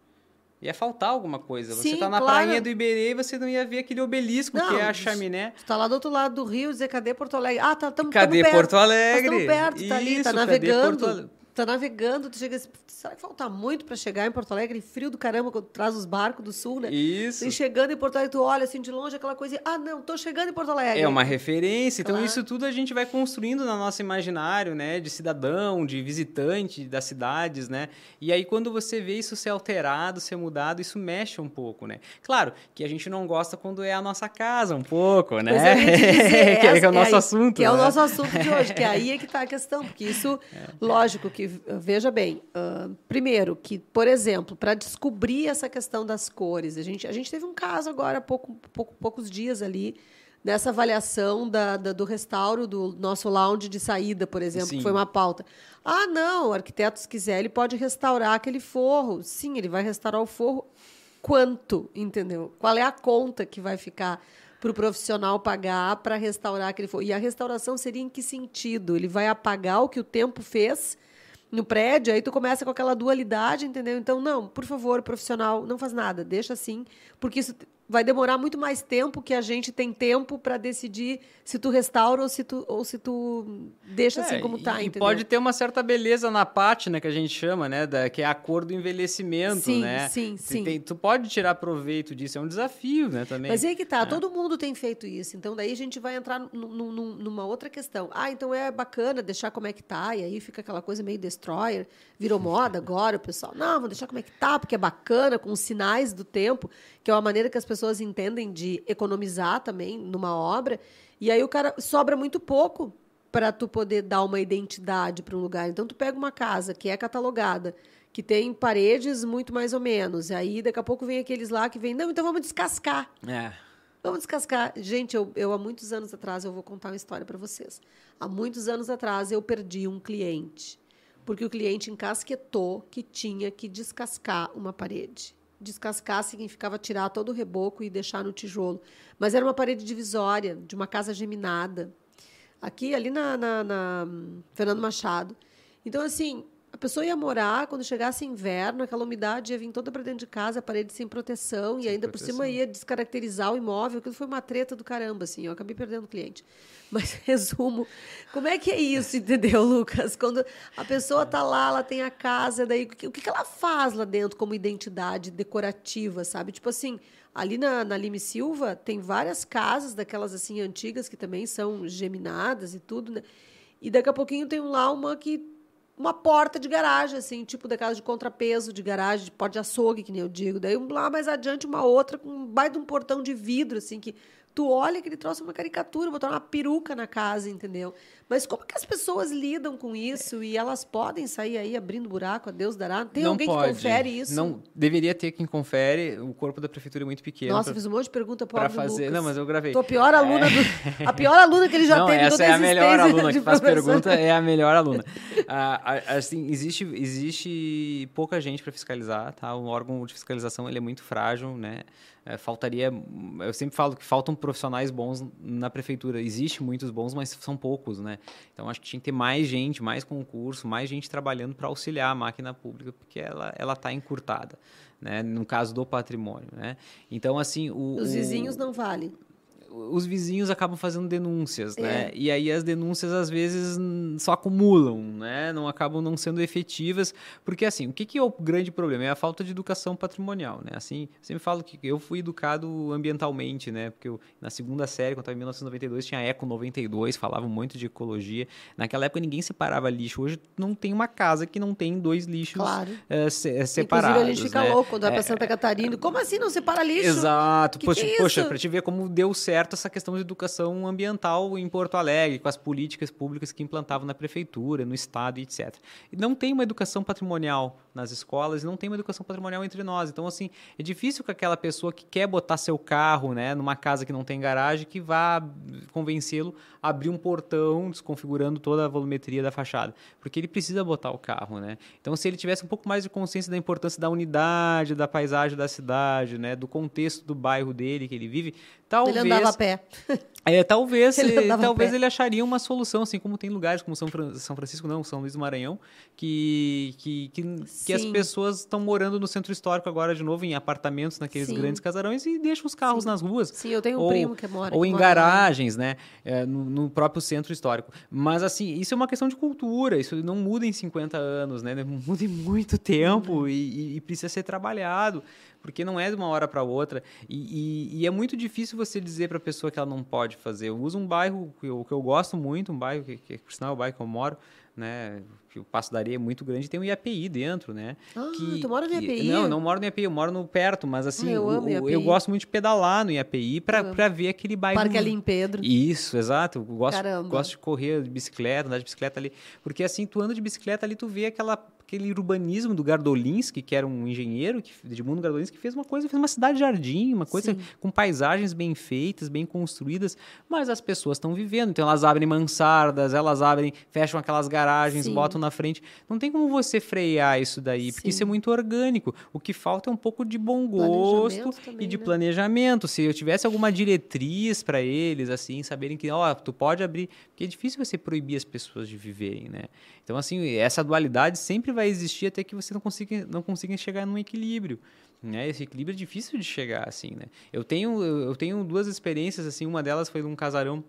Ia faltar alguma coisa. você Sim, tá na claro. prainha do Iberê e você não ia ver aquele obelisco Não, que é a isso- chaminé. Tu tá lá do outro lado do rio, dizer, cadê Porto Alegre? Ah, tá, tamo, Cadê tamo perto. Porto Alegre? Nós estamos perto, tá ali, tá Isso, cadê navegando. Porto Tá navegando, tu chega assim, será que falta muito para chegar em Porto Alegre? Frio do caramba, quando traz os barcos do sul, né? Isso. E chegando em Porto Alegre, tu olha assim de longe, aquela coisa, ah, não, tô chegando em Porto Alegre. É uma referência. Então, Claro. isso tudo a gente vai construindo no nosso imaginário, né? De cidadão, de visitante das cidades, né? E aí, quando você vê isso ser alterado, ser mudado, isso mexe um pouco, né? Claro que a gente não gosta quando é a nossa casa, um pouco, né? É, que, é, que é o nosso aí- assunto. Que é o né? nosso assunto de hoje, que aí é que está a questão, porque isso, lógico que, veja bem, ah, primeiro, que, por exemplo, para descobrir essa questão das cores, a gente, a gente teve um caso agora, há pouco, pouco, poucos dias ali, nessa avaliação da, da- do restauro do nosso lounge de saída, por exemplo, Sim. que foi uma pauta. Ah, não, o arquiteto, se quiser, ele pode restaurar aquele forro. Sim, ele vai restaurar o forro quanto, entendeu? Qual é a conta que vai ficar para o profissional pagar para restaurar aquele forro? E a restauração seria em que sentido? Ele vai apagar o que o tempo fez no prédio, aí tu começa com aquela dualidade, entendeu? Então, não, por favor, profissional, não faz nada, deixa assim, porque isso vai demorar muito mais tempo que a gente tem tempo para decidir se tu restaura ou se tu, ou se tu deixa assim é, assim como tá, e entendeu? pode ter uma certa beleza na pátina que a gente chama, né, da, que é a cor do envelhecimento, sim, né? Sim, sim, sim. Tu pode tirar proveito disso, é um desafio, né, também. Mas aí que tá, é. todo mundo tem feito isso, então daí a gente vai entrar numa outra questão. Ah, então é bacana deixar como é que tá, e aí fica aquela coisa meio destroyer, virou moda agora, o pessoal, não, vou deixar como é que tá, porque é bacana, com os sinais do tempo, que é uma maneira que as pessoas entendem de economizar também numa obra. E aí o cara sobra muito pouco para tu poder dar uma identidade para um lugar. Então tu pega uma casa que é catalogada, que tem paredes muito mais ou menos. E aí daqui a pouco vem aqueles lá que vem, não, então vamos descascar. É. Vamos descascar. Gente, eu, eu há muitos anos atrás, eu vou contar uma história para vocês. Há muitos anos atrás eu perdi um cliente, porque o cliente encasquetou que tinha que descascar uma parede. Descascar significava tirar todo o reboco e deixar no tijolo. Mas era uma parede divisória de uma casa geminada. Aqui, ali na, na, na Fernando Machado. Então, assim, a pessoa ia morar, quando chegasse inverno, aquela umidade ia vir toda para dentro de casa, a parede sem proteção, sem e ainda proteção. por cima ia descaracterizar o imóvel. Aquilo foi uma treta do caramba, assim. Eu acabei perdendo o cliente. Mas, resumo, como é que é isso, entendeu, Lucas? Quando a pessoa está lá, ela tem a casa, daí o que, o que ela faz lá dentro como identidade decorativa, sabe? Tipo assim, ali na, na Lime Silva tem várias casas daquelas assim antigas que também são geminadas e tudo, né? E daqui a pouquinho tem lá uma que uma porta de garagem, assim, tipo daquela de contrapeso de garagem, de porta de açougue, que nem eu digo. Daí lá mais adiante uma outra com um baita um portão de vidro, assim, que tu olha que ele trouxe uma caricatura, botou uma peruca na casa, entendeu? Mas como que as pessoas lidam com isso e elas podem sair aí abrindo buraco, a Deus dará? Tem não alguém pode. que confere isso? Não, deveria ter quem confere, o corpo da prefeitura é muito pequeno. Nossa, pra, fiz um monte de pergunta para fazer. Lucas. Não, mas eu gravei. Tô a pior aluna é... do... a pior aluna que ele já não, teve essa é a melhor aluna que faz professor. pergunta, é a melhor aluna. ah, assim, existe existe pouca gente para fiscalizar, tá? O órgão de fiscalização ele é muito frágil, né? É, faltaria. Eu sempre falo que faltam profissionais bons na prefeitura. Existe muitos bons, mas são poucos, né? Então acho que tinha que ter mais gente, mais concurso, mais gente trabalhando para auxiliar a máquina pública, porque ela ela está encurtada, né? No caso do patrimônio, né? Então assim o, os vizinhos o, não valem os vizinhos acabam fazendo denúncias, é. né? E aí as denúncias às vezes só acumulam, né? Não acabam não sendo efetivas, porque assim, o que, que é o grande problema? É a falta de educação patrimonial, né? Assim, sempre falo que eu fui educado ambientalmente, né? Porque eu, na segunda série, quando estava em 1992, tinha Eco 92, falava muito de ecologia. Naquela época ninguém separava lixo. Hoje não tem uma casa que não tem dois lixos claro. é, se, separados. Inclusive a gente fica né? louco quando vai para Santa Catarina. Como assim não separa lixo? Exato. Que poxa, que é poxa para te ver como deu certo certo essa questão de educação ambiental em Porto Alegre, com as políticas públicas que implantavam na prefeitura, no estado, etc. E não tem uma educação patrimonial nas escolas, não tem uma educação patrimonial entre nós. Então, assim, é difícil que aquela pessoa que quer botar seu carro, né, numa casa que não tem garagem, que vá convencê-lo a abrir um portão, desconfigurando toda a volumetria da fachada, porque ele precisa botar o carro, né? Então, se ele tivesse um pouco mais de consciência da importância da unidade, da paisagem da cidade, né, do contexto do bairro dele que ele vive, talvez ele andava a pé. É, talvez ele, talvez ele acharia uma solução, assim como tem lugares como São, Fran São Francisco, não, São Luís do Maranhão, que, que, que, que as pessoas estão morando no centro histórico agora de novo, em apartamentos, naqueles Sim. grandes casarões, e deixam os carros Sim. nas ruas. Sim, eu tenho um ou, primo que mora. Ou que em mora garagens, lá. né? É, no, no, próprio centro histórico. Mas, assim, isso é uma questão de cultura, isso não muda em 50 anos, né? Muda em muito tempo uhum. e, e precisa ser trabalhado porque não é de uma hora para outra. E, e, e, é muito difícil você dizer para a pessoa que ela não pode fazer. Eu uso um bairro que eu, que eu gosto muito, um bairro que, que por sinal é o bairro que eu moro, né? Que o Passo da Areia é muito grande, tem um IAPI dentro, né? Ah, que, tu mora no IAPI? Que, não, não moro no IAPI, eu moro no perto, mas assim, ah, eu, o, eu gosto muito de pedalar no IAPI para ver aquele bairro. Parque ali em Pedro. Isso, exato. Eu gosto, Caramba. gosto de correr de bicicleta, andar de bicicleta ali, porque assim, tu anda de bicicleta ali, tu vê aquela aquele urbanismo do Gardolinski, que era um engenheiro que, de mundo Gardolinski, que fez uma coisa, fez uma cidade-jardim, uma coisa Sim. com paisagens bem feitas, bem construídas, mas as pessoas estão vivendo, então elas abrem mansardas, elas abrem, fecham aquelas garagens garagens, Sim. botam na frente. Não tem como você frear isso daí, porque Sim. isso é muito orgânico. O que falta é um pouco de bom gosto também, e de né? planejamento. Se eu tivesse alguma diretriz para eles, assim, saberem que, ó, tu pode abrir. Porque é difícil você proibir as pessoas de viverem, né? Então, assim, essa dualidade sempre vai existir até que você não consiga, não consiga chegar num equilíbrio. Né? Esse equilíbrio é difícil de chegar, assim, né? Eu tenho, eu eu tenho duas experiências, assim, uma delas foi num casarão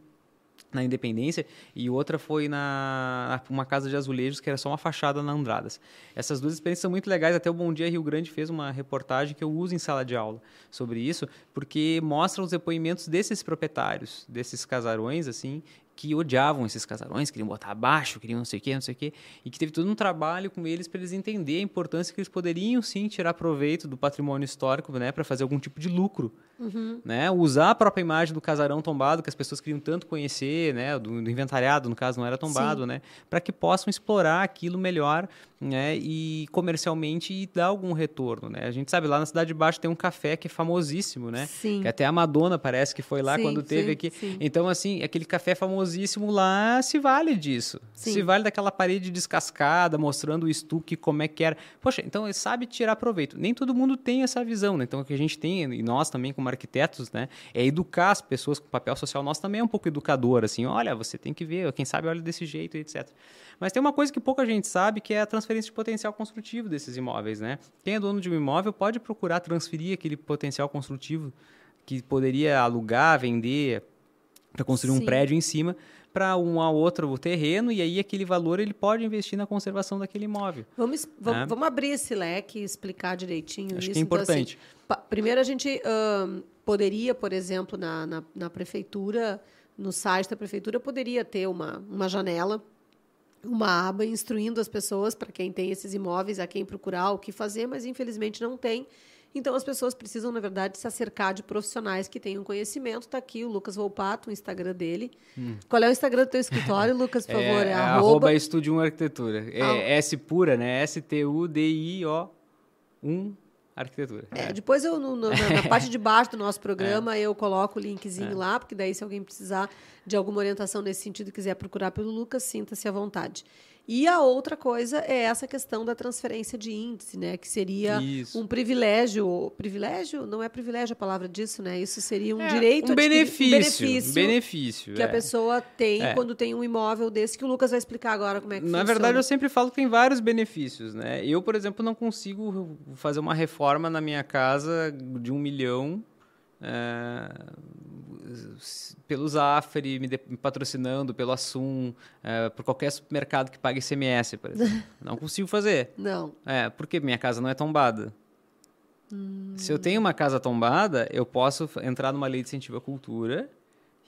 na Independência e outra foi na uma casa de azulejos que era só uma fachada na Andradas. Essas duas experiências são muito legais. Até o Bom Dia Rio Grande fez uma reportagem que eu uso em sala de aula sobre isso, porque mostra os depoimentos desses proprietários, desses casarões, assim, que odiavam esses casarões, queriam botar abaixo, queriam não sei o quê, não sei o quê, e que teve todo um trabalho com eles para eles entenderem a importância que eles poderiam sim tirar proveito do patrimônio histórico, né, para fazer algum tipo de lucro, né, usar a própria imagem do casarão tombado que as pessoas queriam tanto conhecer, né, do, do inventariado, no caso não era tombado, né, para que possam explorar aquilo melhor, né, e comercialmente e dar algum retorno, né. A gente sabe lá na cidade de Baixo tem um café que é famosíssimo, né, Sim. que até a Madonna parece que foi lá Sim, quando teve sim, aqui. sim. Então, assim, aquele café famosíssimo lá se vale disso. Se vale daquela parede descascada, mostrando o estuque, como é que era. Poxa, então ele sabe tirar proveito. Nem todo mundo tem essa visão, né? Então, o que a gente tem, e nós também como arquitetos, né? É educar as pessoas com papel social. Nós também é um pouco educador, assim. Olha, você tem que ver, quem sabe olha desse jeito, etc. Mas tem uma coisa que pouca gente sabe, que é a transferência de potencial construtivo desses imóveis, né? Quem é dono de um imóvel pode procurar transferir aquele potencial construtivo que poderia alugar, vender, para construir Sim. um prédio em cima para um a outro terreno e aí aquele valor ele pode investir na conservação daquele imóvel. Vamos, es- vam- É. vamos abrir esse leque e explicar direitinho Acho isso. que é Então, assim, importante. primeiro, a gente ahn, poderia, por exemplo, na, na, na prefeitura, no site da prefeitura, poderia ter uma, uma janela, uma aba instruindo as pessoas para quem tem esses imóveis, a quem procurar, o que fazer, mas infelizmente não tem. Então, as pessoas precisam, na verdade, se acercar de profissionais que tenham conhecimento. Está aqui o Lucas Volpato, o Instagram dele. Qual é o Instagram do teu escritório, Lucas, por favor? é, É, arroba arroba Estúdio 1 Arquitetura. É S pura, né? S-T-U-D-I-O 1 Arquitetura. É, depois eu, no- no- na, na parte de baixo do nosso programa, eu coloco o linkzinho lá, porque daí se alguém precisar de alguma orientação nesse sentido e quiser procurar pelo Lucas, sinta-se à vontade. E a outra coisa é essa questão da transferência de índice, né? Que seria Isso. um privilégio. Privilégio? Não é privilégio a palavra disso, né? Isso seria um É, direito um benefício, benefício benefício que a é. pessoa tem É. quando tem um imóvel desse, que o Lucas vai explicar agora como é que Na funciona. verdade, eu sempre falo que tem vários benefícios, né? Eu, por exemplo, não consigo fazer uma reforma na minha casa de um milhão s- pelo Zafre, me, de- me patrocinando, pelo Assum, é, por qualquer supermercado que pague ICMS, por exemplo. não consigo fazer. Não. É, porque minha casa não é tombada. Hum. Se eu tenho uma casa tombada, eu posso entrar numa lei de incentivo à cultura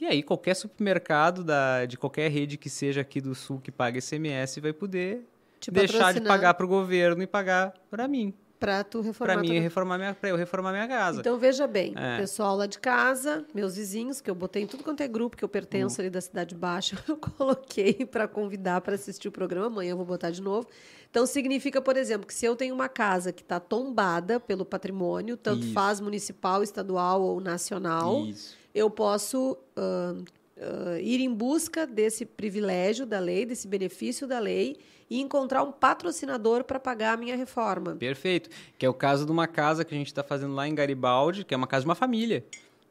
e aí qualquer supermercado da, de qualquer rede que seja aqui do Sul que paga ICMS vai poder Te deixar de pagar para o governo e pagar para mim. Pra tu reformar Para mim, tua- reformar minha, pra eu reformar minha casa. Então, veja bem, É. pessoal lá de casa, meus vizinhos, que eu botei em tudo quanto é grupo que eu pertenço Uhum. ali da Cidade Baixa, eu coloquei para convidar para assistir o programa. Amanhã eu vou botar de novo. Então, significa, por exemplo, que se eu tenho uma casa que está tombada pelo patrimônio, tanto Isso. faz municipal, estadual ou nacional, Isso. eu posso ahn, ah, ir em busca desse privilégio da lei, desse benefício da lei e encontrar um patrocinador para pagar a minha reforma. Perfeito. Que é o caso de uma casa que a gente está fazendo lá em Garibaldi, que é uma casa de uma família.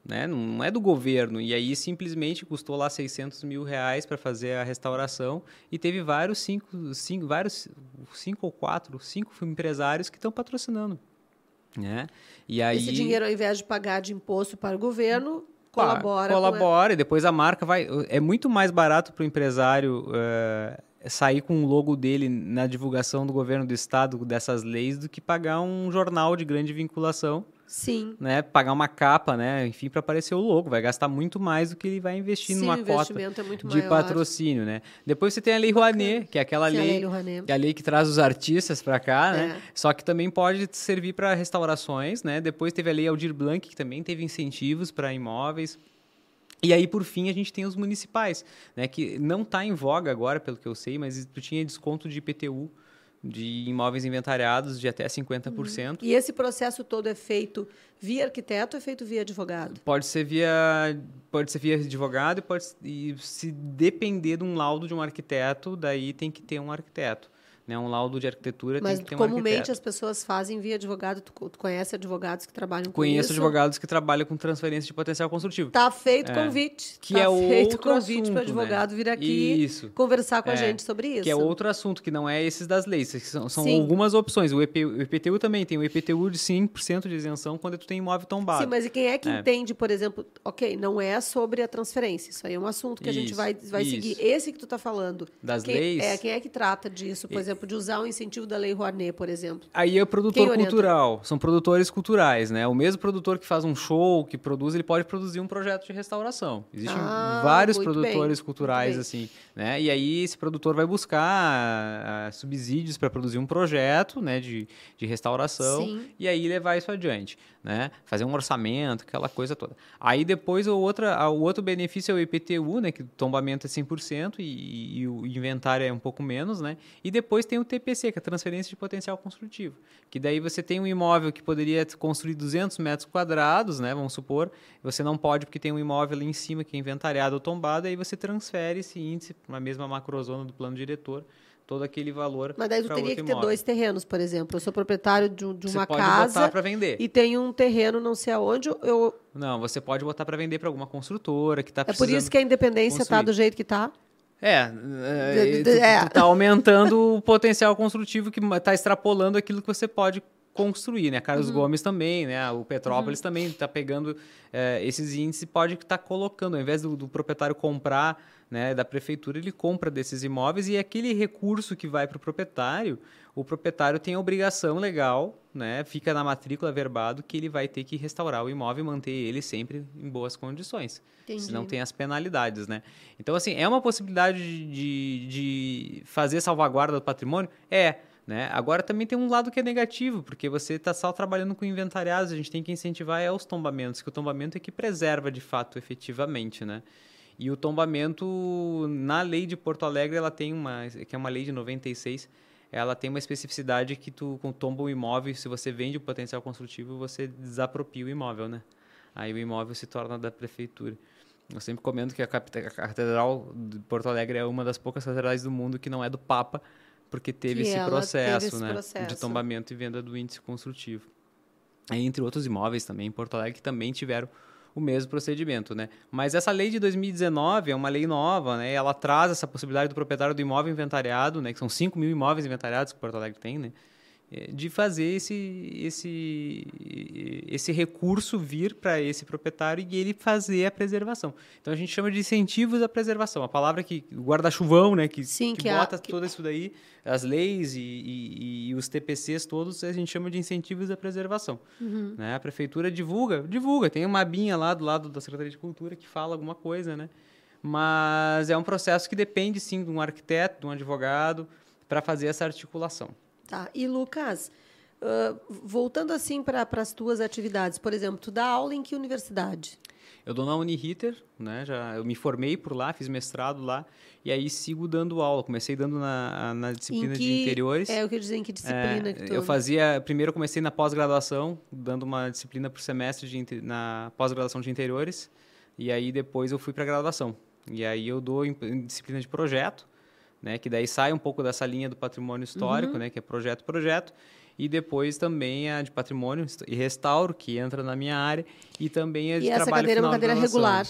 Né? Não é do governo. E aí simplesmente custou lá 600 mil reais para fazer a restauração. E teve vários cinco, cinco, vários, cinco ou quatro, cinco empresários que estão patrocinando. Né? E aí, Esse dinheiro, ao invés de pagar de imposto para o governo, colabora. colabora e depois a marca vai. É muito mais barato para o empresário eh, sair com o logo dele na divulgação do governo do estado dessas leis do que pagar um jornal de grande vinculação, Sim. né? Pagar uma capa, né? Enfim, para aparecer o logo. Vai gastar muito mais do que ele vai investir Sim, numa cota é de maior. patrocínio, né? Depois você tem a Lei Rouanet, que é aquela Sim, a lei, Lei que é a lei que traz os artistas para cá, né? É. Só que também pode servir para restaurações, né? Depois teve a Lei Aldir Blanc, que também teve incentivos para imóveis. E aí, por fim, a gente tem os municipais, né? Que não está em voga agora, pelo que eu sei, mas tu tinha desconto de IPTU de imóveis inventariados de até 50%. Uhum. E esse processo todo é feito via arquiteto ou é feito via advogado? Pode ser via pode ser via advogado e pode e se depender de um laudo de um arquiteto, daí tem que ter um arquiteto né, um laudo de arquitetura Mas tem que ter um comumente as pessoas fazem via advogado. Tu, tu conhece advogados que trabalham com Conheço isso? Conheço advogados que trabalham com transferência de potencial construtivo. Tá feito é. convite. Que tá é feito convite para o advogado né? vir aqui isso. conversar com é. a gente sobre isso. Que é outro assunto, que não é esses das leis. São, são algumas opções. O, EP, o, IPTU também tem o IPTU de 5% de isenção quando tu tem imóvel tombado. Sim, mas e quem é que é. entende, por exemplo, ok, não é sobre a transferência. Isso aí é um assunto que isso, a gente vai, vai seguir. Esse que tu está falando. Das quem, leis. É, quem é que trata disso, por e... exemplo, de usar o incentivo da Lei Rouanet, por exemplo? Aí é o produtor cultural, são produtores culturais, né? O mesmo produtor que faz um show, que produz, ele pode produzir um projeto de restauração. Existem ah, vários produtores bem, culturais assim, né? E aí esse produtor vai buscar uh, subsídios para produzir um projeto, né, de, de restauração Sim. e aí levar isso adiante, né? Fazer um orçamento, aquela coisa toda. Aí depois o outra, o outro benefício é o IPTU, né, que o tombamento é 100% e, e o inventário é um pouco menos, né? E depois tem o TPC, que é a transferência de potencial construtivo, que daí você tem um imóvel que poderia construir 200 metros quadrados, né, vamos supor, você não pode porque tem um imóvel ali em cima que é inventariado ou tombado, aí você transfere esse índice para a mesma macrozona do plano diretor, todo aquele valor. Mas daí tu teria que ter imóvel. dois terrenos, por exemplo. Eu sou proprietário de, de uma pode casa botar para vender. e tem um terreno não sei aonde. Eu... Não, você pode botar para vender para alguma construtora que está É por isso que a independência está do jeito que está. É, está aumentando o potencial construtivo que está extrapolando aquilo que você pode construir, né? Carlos uhum. Gomes também, né? O Petrópolis uhum. também está pegando é, esses índices e pode estar tá colocando, ao invés do, do, proprietário comprar, né, da prefeitura, ele compra desses imóveis e aquele recurso que vai para o proprietário, o proprietário tem a obrigação legal, né? Fica na matrícula verbado que ele vai ter que restaurar o imóvel e manter ele sempre em boas condições. Entendi. Senão tem as penalidades, né? Então, assim, é uma possibilidade de, de fazer salvaguarda do patrimônio? É. Né? Agora também tem um lado que é negativo, porque você está só trabalhando com inventariados, a gente tem que incentivar é os tombamentos, que o tombamento é que preserva de fato efetivamente, né? E o tombamento, na lei de Porto Alegre, ela tem uma, que é uma lei de 96, ela tem uma especificidade que tu, com tomba o imóvel, se você vende o potencial construtivo, você desapropria o imóvel, né? Aí o imóvel se torna da prefeitura. Eu sempre comento que a Catedral de Porto Alegre é uma das poucas catedrais do mundo que não é do Papa, porque teve, esse processo, teve esse né, processo. de tombamento e venda do índice construtivo. Entre outros imóveis também em Porto Alegre que também tiveram o mesmo procedimento, né? Mas essa lei de 2019 é uma lei nova, né? Ela traz essa possibilidade do proprietário do imóvel inventariado, né? Que são 5 mil imóveis inventariados que Porto Alegre tem, né? É, de fazer esse, esse, esse recurso vir para esse proprietário e ele fazer a preservação. Então a gente chama de incentivos à preservação. A palavra que guarda-chuvão, né, que, Sim, que, que bota a, que... tudo isso daí, as leis e, e, e, os TPCs todos, a gente chama de incentivos à preservação. Uhum. Né? A prefeitura divulga, divulga, tem uma abinha lá do lado da Secretaria de Cultura que fala alguma coisa, né? Mas é um processo que depende sim de um arquiteto, de um advogado, para fazer essa articulação. Tá. E Lucas, uh, voltando assim para as tuas atividades, por exemplo, tu dá aula em que universidade? Eu dou na Uniriter, né? Já eu me formei por lá, fiz mestrado lá e aí sigo dando aula. Comecei dando na, na disciplina que, de interiores. É, eu queria dizer em que disciplina é, que tu... Eu fazia, primeiro comecei na pós-graduação, dando uma disciplina por semestre de, na pós-graduação de interiores e aí depois eu fui para graduação. E aí eu dou em, em disciplina de projeto né? Que daí sai um pouco dessa linha do patrimônio histórico, uhum. né? Que é projeto projeto e depois também a de patrimônio e restauro que entra na minha área e também a de e essa trabalho cadeira é uma cadeira regular.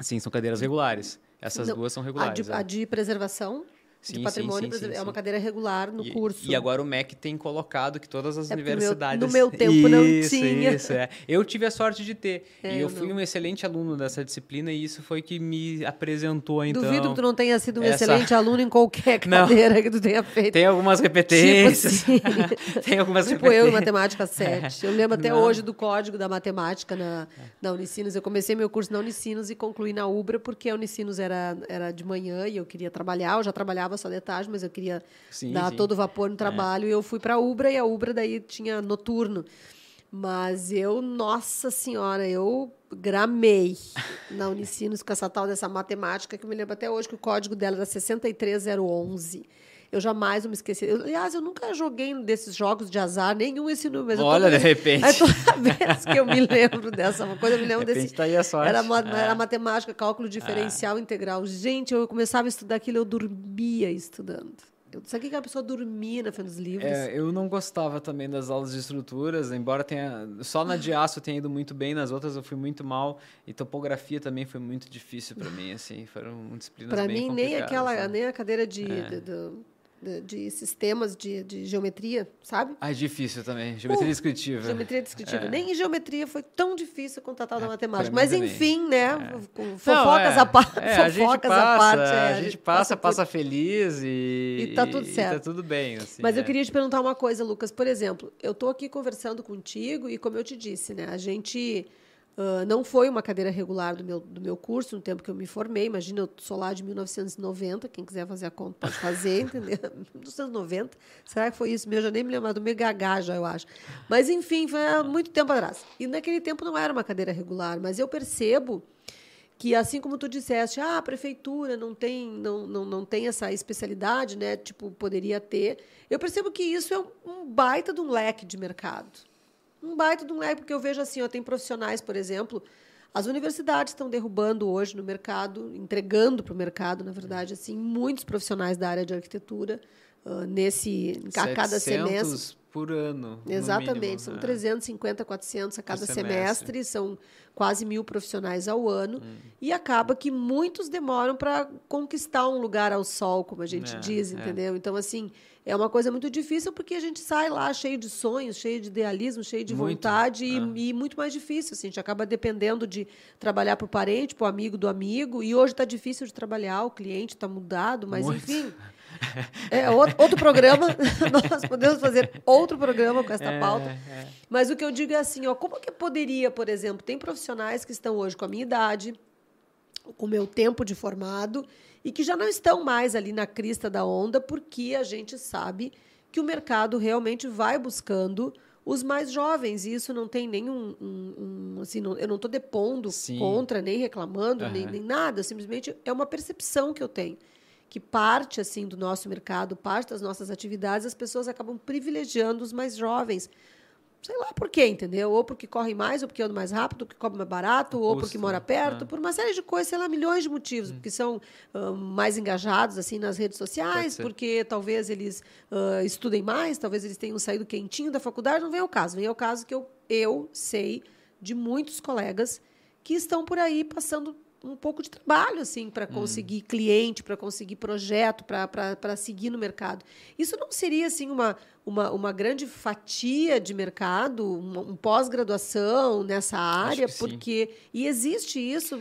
Sim, são cadeiras regulares. Essas Não, duas são regulares. A de, é. a de preservação Sim, de patrimônio sim, sim, é sim, uma cadeira regular no e, curso. E agora o MEC tem colocado que todas as é universidades. No meu, no meu tempo isso, não tinha. Isso, é. Eu tive a sorte de ter. É, e eu, eu fui não. um excelente aluno dessa disciplina e isso foi que me apresentou, então. Duvido que tu não tenha sido um essa... excelente aluno em qualquer cadeira que tu tenha feito. Tem algumas repetências. Tipo assim. tem algumas tipo eu em matemática 7. Eu lembro até Não. hoje do código da matemática na, na Unicinos. Eu comecei meu curso na Unicinos e concluí na Ubra, porque a Unicinos era, era de manhã e eu queria trabalhar. Eu já trabalhava só de tarde, mas eu queria Sim, dar sim. todo vapor no trabalho. E eu fui para a Ubra e a Ubra daí tinha noturno. Mas eu, nossa senhora, eu gramei na Unicinos com essa tal dessa matemática, que eu me lembro até hoje que o código dela era 63011. Eu jamais vou me esquecer. Eu, aliás, eu nunca joguei desses jogos de azar, nenhum esse número. Olha, de repente. Aí, toda vez que eu me lembro dessa coisa, eu me lembro de desse. Tá aí a sorte. Era, é. era matemática, cálculo diferencial, é. integral. Gente, eu começava a estudar aquilo, eu dormia estudando. Eu sabia que a pessoa dormia na frente dos livros. É, eu não gostava também das aulas de estruturas, embora tenha. Só na de aço eu tenha ido muito bem, nas outras eu fui muito mal. E topografia também foi muito difícil para mim, assim. Foram disciplinas pra bem mim, nem aquela, né? nem a cadeira de, é. de, de de, de sistemas de, de, geometria, sabe? Ah, é difícil também. Geometria uh, descritiva. Geometria descritiva. É. Nem em geometria foi tão difícil quanto a tal da é, matemática. Mas, também. enfim, né? É. Fofocas à parte. É, a gente passa, a, parte a, a gente passa, passa, feliz e. E tá tudo certo. E tá tudo bem. Assim, Mas eu queria te perguntar uma coisa, Lucas. Por exemplo, eu tô aqui conversando contigo e, como eu te disse, né? A gente Uh, não foi uma cadeira regular do meu, do meu curso no tempo que eu me formei. Imagina, eu sou lá de 1990. Quem quiser fazer a conta pode fazer, entendeu? 1990. Será que foi isso mesmo? Eu já nem me lembro do meu gagá, já, eu acho. Mas, enfim, foi há muito tempo atrás. E naquele tempo não era uma cadeira regular, mas eu percebo que, assim como tu disseste, ah, a prefeitura não tem, não, não, não tem essa especialidade, né? Tipo, poderia ter. Eu percebo que isso é um baita de um leque de mercado um baita de um leque, porque eu vejo assim, ó, tem profissionais, por exemplo, as universidades estão derrubando hoje no mercado, entregando para o mercado, na verdade, assim, muitos profissionais da área de arquitetura uh, nesse a cada semestre por ano. Exatamente, mínimo, são né? 350, 400 a cada semestre. semestre. são quase mil profissionais ao ano, hum. e acaba que muitos demoram para conquistar um lugar ao sol, como a gente é, diz, é. entendeu? Então, assim, é uma coisa muito difícil porque a gente sai lá cheio de sonhos, cheio de idealismo, cheio de muito, vontade e, é. e, muito mais difícil. Assim, a gente acaba dependendo de trabalhar para o parente, para o amigo do amigo, e hoje está difícil de trabalhar, o cliente está mudado, mas muito. enfim. É outro, outro programa, nós podemos fazer outro programa com esta é, pauta. É. Mas o que eu digo é assim, ó, como que poderia, por exemplo, tem profissionais que estão hoje com a minha idade, com o meu tempo de formado, e que já não estão mais ali na crista da onda, porque a gente sabe que o mercado realmente vai buscando os mais jovens, e isso não tem nenhum. Um, um, assim, não, eu não estou depondo Sim. contra, nem reclamando, uhum. nem, nem nada, simplesmente é uma percepção que eu tenho que parte assim do nosso mercado, parte das nossas atividades, as pessoas acabam privilegiando os mais jovens. Sei lá por quê, entendeu? Ou porque correm mais, ou porque andam mais rápido, ou porque come mais barato, ou porque mora perto, é. por uma série de coisas, sei lá, milhões de motivos, hum. porque são uh, mais engajados assim nas redes sociais, porque talvez eles uh, estudem mais, talvez eles tenham saído quentinho da faculdade, não vem ao caso. Vem ao caso que eu, eu sei de muitos colegas que estão por aí passando um pouco de trabalho assim para conseguir hum. cliente, para conseguir projeto, para seguir no mercado. Isso não seria assim uma uma, uma grande fatia de mercado, um, um pós-graduação nessa área, porque sim. e existe isso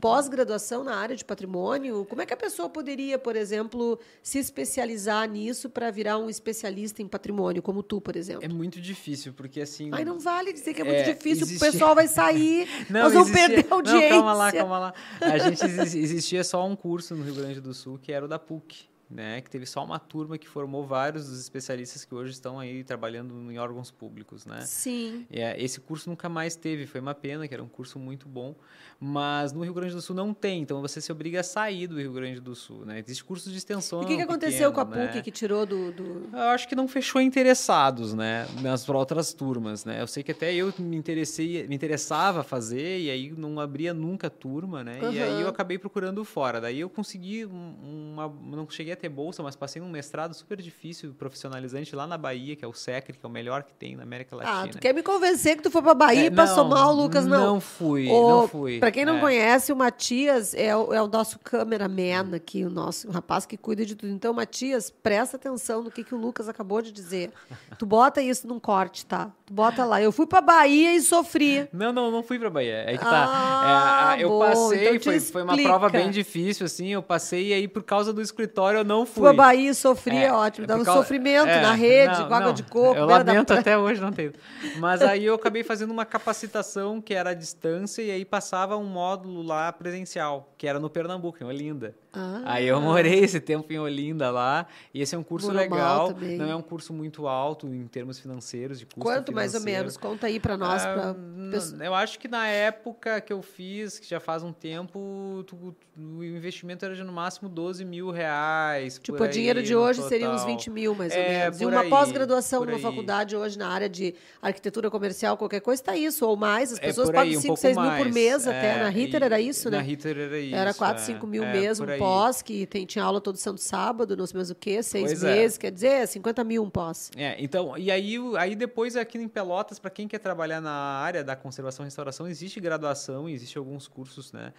pós-graduação na área de patrimônio. Como é que a pessoa poderia, por exemplo, se especializar nisso para virar um especialista em patrimônio, como tu, por exemplo? É muito difícil, porque assim. Ai, não vale dizer que é muito é, difícil, existia... o pessoal vai sair, não, nós vamos existia... perder a audiência. Não, calma lá, calma lá. A gente existia só um curso no Rio Grande do Sul que era o da PUC né, que teve só uma turma que formou vários dos especialistas que hoje estão aí trabalhando em órgãos públicos, né? Sim. É, esse curso nunca mais teve, foi uma pena, que era um curso muito bom, mas no Rio Grande do Sul não tem, então você se obriga a sair do Rio Grande do Sul, né? Existe curso de extensão. E o que, que aconteceu com a PUC né? que tirou do, do, Eu acho que não fechou interessados, né, nas outras turmas, né? Eu sei que até eu me interessei, me interessava fazer e aí não abria nunca turma, né? Uhum. E aí eu acabei procurando fora. Daí eu consegui uma, não cheguei a ter bolsa, mas passei num mestrado super difícil, profissionalizante lá na Bahia, que é o SECRE, que é o melhor que tem na América Latina. Ah, tu quer me convencer que tu foi pra Bahia é, e passou mal, Lucas? Não, não fui, o, não fui. Pra quem não é. conhece, o Matias é o, é o nosso cameraman aqui, o nosso o rapaz que cuida de tudo. Então, Matias, presta atenção no que, que o Lucas acabou de dizer. Tu bota isso num corte, tá? Tu bota lá. Eu fui pra Bahia e sofri. Não, não, não fui pra Bahia. É que tá. Ah, é, eu bom, passei, então foi, foi uma prova bem difícil, assim. Eu passei e aí, por causa do escritório, não fui. Bahia e sofri, é, ótimo. Dava um sofrimento é, na rede, não, com água não, de coco. Eu lamento da... até hoje não tenho. Mas aí eu acabei fazendo uma capacitação que era à distância e aí passava um módulo lá presencial, que era no Pernambuco, em Olinda. Ah, aí eu morei esse tempo em Olinda lá, e esse é um curso legal, também. não é um curso muito alto em termos financeiros, de custo Quanto financeiro. mais ou menos? Conta aí para nós. Ah, pra... Eu acho que na época que eu fiz, que já faz um tempo, tu, o investimento era de no máximo 12 mil reais. Tipo, o dinheiro de hoje seria uns 20 mil, mais ou é, menos. E uma pós-graduação numa faculdade hoje na área de arquitetura comercial, qualquer coisa, está isso, ou mais. As é pessoas é pagam 5, um 6 mil por mês até. É, na Ritter era isso, né? Na Ritter era isso. Era 4, 5 mil mesmo, um pós, que tem, tinha aula todo santo sábado, não sei mais o quê, seis pois meses, quer dizer, 50 mil um pós. É, então, e aí, aí depois aqui em Pelotas, para quem quer trabalhar na área da conservação e restauração, existe graduação, existe alguns cursos, né?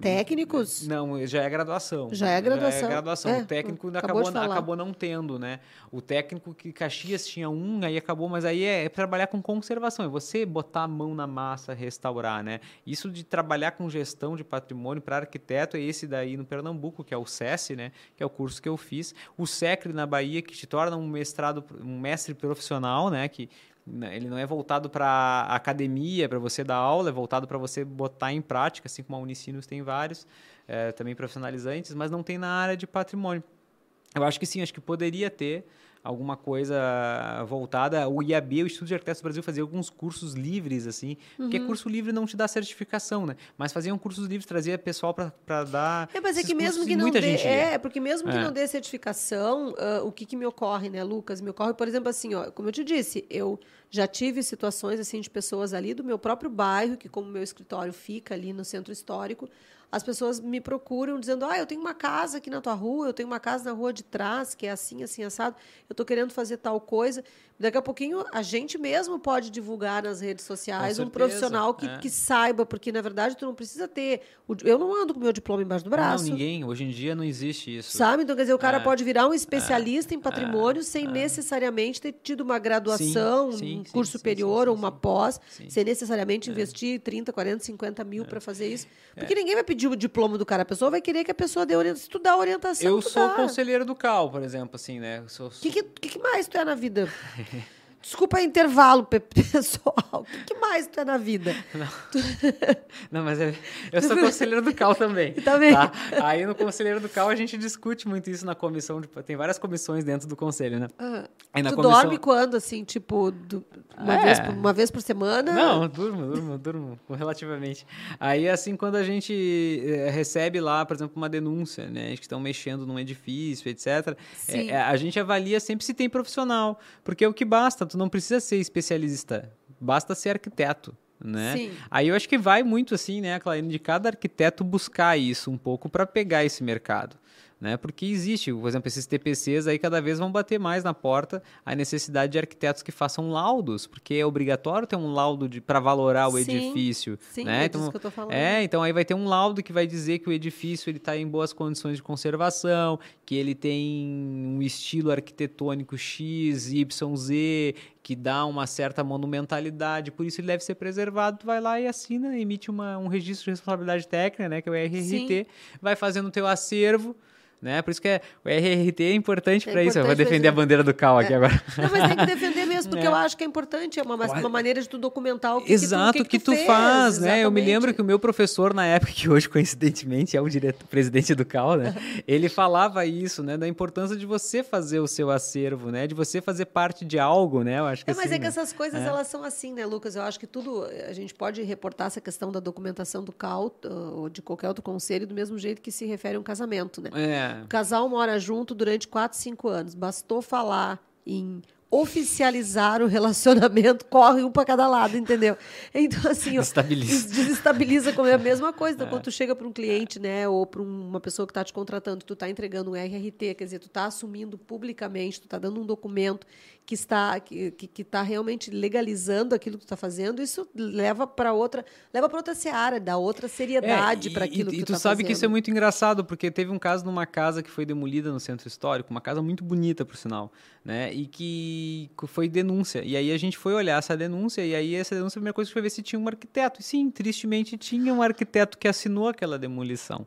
Técnicos? Não, já é graduação. Já é graduação. Já é graduação. É, o técnico acabou, acabou não tendo, né? O técnico que Caxias tinha um, aí acabou, mas aí é, é trabalhar com conservação, é você botar a mão na massa, restaurar, né? Isso de trabalhar com gestão de patrimônio para arquiteto é esse daí no Pernambuco, que é o SESI, né? Que é o curso que eu fiz. O SECRE na Bahia, que te torna um mestrado, um mestre profissional, né? Que ele não é voltado para academia, para você dar aula, é voltado para você botar em prática, assim como a Unicinos tem vários, é, também profissionalizantes, mas não tem na área de patrimônio. Eu acho que sim, acho que poderia ter, alguma coisa voltada. O IAB, o Instituto de Arquitetos do Brasil, fazia alguns cursos livres, assim, uhum. porque curso livre não te dá certificação, né? Mas faziam cursos livres, trazia pessoal para dar. É, mas é que mesmo que não dê. É, porque mesmo que é. não dê certificação, uh, o que, que me ocorre, né, Lucas? Me ocorre, por exemplo, assim, ó, como eu te disse, eu já tive situações assim de pessoas ali do meu próprio bairro, que como meu escritório fica ali no centro histórico, as pessoas me procuram dizendo: Ah, eu tenho uma casa aqui na tua rua, eu tenho uma casa na rua de trás, que é assim, assim, assado, eu estou querendo fazer tal coisa. Daqui a pouquinho a gente mesmo pode divulgar nas redes sociais um profissional que, é. que saiba, porque na verdade tu não precisa ter. Eu não ando com meu diploma embaixo do braço. Não, ninguém. Hoje em dia não existe isso. Sabe? Então, quer dizer, o cara é. pode virar um especialista é. em patrimônio sem é. necessariamente ter tido uma graduação, sim, sim, um curso sim, superior ou uma pós, sem necessariamente é. investir 30, 40, 50 mil para fazer isso. Porque ninguém vai pedir o diploma do cara. A pessoa vai querer que a pessoa dê orientação, estudar a orientação. Eu sou dá. conselheiro do CAL, por exemplo, assim, né? O sou... que, que, que mais tu é na vida? Desculpa intervalo, pessoal. O que, que, mais tu é na vida? Não, Não mas eu, eu sou conselheiro do CAL também. também. Tá? Aí no conselheiro do CAL a gente discute muito isso na comissão. De, tem várias comissões dentro do conselho, né? Ah, Aí tu comissão... dorme quando, assim, tipo, do, uma, é. vez por, uma vez por semana? Não, durmo, durmo, durmo, relativamente. Aí, assim, quando a gente eh, recebe lá, por exemplo, uma denúncia, né? Que estão mexendo num edifício, etc. É, é, a gente avalia sempre se tem profissional. Porque é o que basta tu não precisa ser especialista, basta ser arquiteto. Né? Sim. Aí eu acho que vai muito assim, né, Clarice, de cada arquiteto buscar isso um pouco para pegar esse mercado né? Porque existe, por exemplo, esses TPCs aí cada vez vão bater mais na porta a necessidade de arquitetos que façam laudos, porque é obrigatório ter um laudo para valorar o sim, edifício, sim, né? É então, que eu tô falando. É, então aí vai ter um laudo que vai dizer que o edifício ele está em boas condições de conservação, que ele tem um estilo arquitetônico X, Y, Z, que dá uma certa monumentalidade, por isso ele deve ser preservado. Tu vai lá e assina, emite uma, um registro de responsabilidade técnica, né, que é o RRT, sim. vai fazendo o teu acervo né? Por isso que é, o RRT é importante é para isso. Eu vou defender a bandeira do CAL aqui é. agora. Não, mas tem que defender porque é. eu acho que é importante. É uma, uma maneira de tu documentar o que, Exato, que tu, que tu, que tu faz, fez, né? Eu me lembro que o meu professor, na época, que hoje, coincidentemente, é o diretor, presidente do CAL, né? Ele falava isso, né? Da importância de você fazer o seu acervo, né? De você fazer parte de algo, né? Eu acho que é, Mas assim, é que né? essas coisas, elas são assim, né, Lucas? Eu acho que tudo... A gente pode reportar essa questão da documentação do CAL ou de qualquer outro conselho do mesmo jeito que se refere a um casamento, né? É. O casal mora mora junto durante 4, 5 anos. Bastou falar em oficializar o relacionamento, corre um para cada lado, entendeu? Então, assim, desestabiliza. desestabiliza como é a mesma coisa. Então, é. quando tu chega para um cliente, né, ou para uma pessoa que está te contratando, tu está entregando um RRT, quer dizer, tu está assumindo publicamente, tu está dando um documento que está que, que está realmente legalizando aquilo que tu está fazendo, isso leva para outra leva para outra seara, dá outra seriedade é, para aquilo e, que tu E tu tá sabe fazendo. que isso é muito engraçado, porque teve um caso numa casa que foi demolida no centro histórico, uma casa muito bonita, por sinal, né? E que foi denúncia. E aí a gente foi olhar essa denúncia, e aí essa denúncia, a primeira coisa foi ver se tinha um arquiteto. E sim, tristemente tinha um arquiteto que assinou aquela demolição.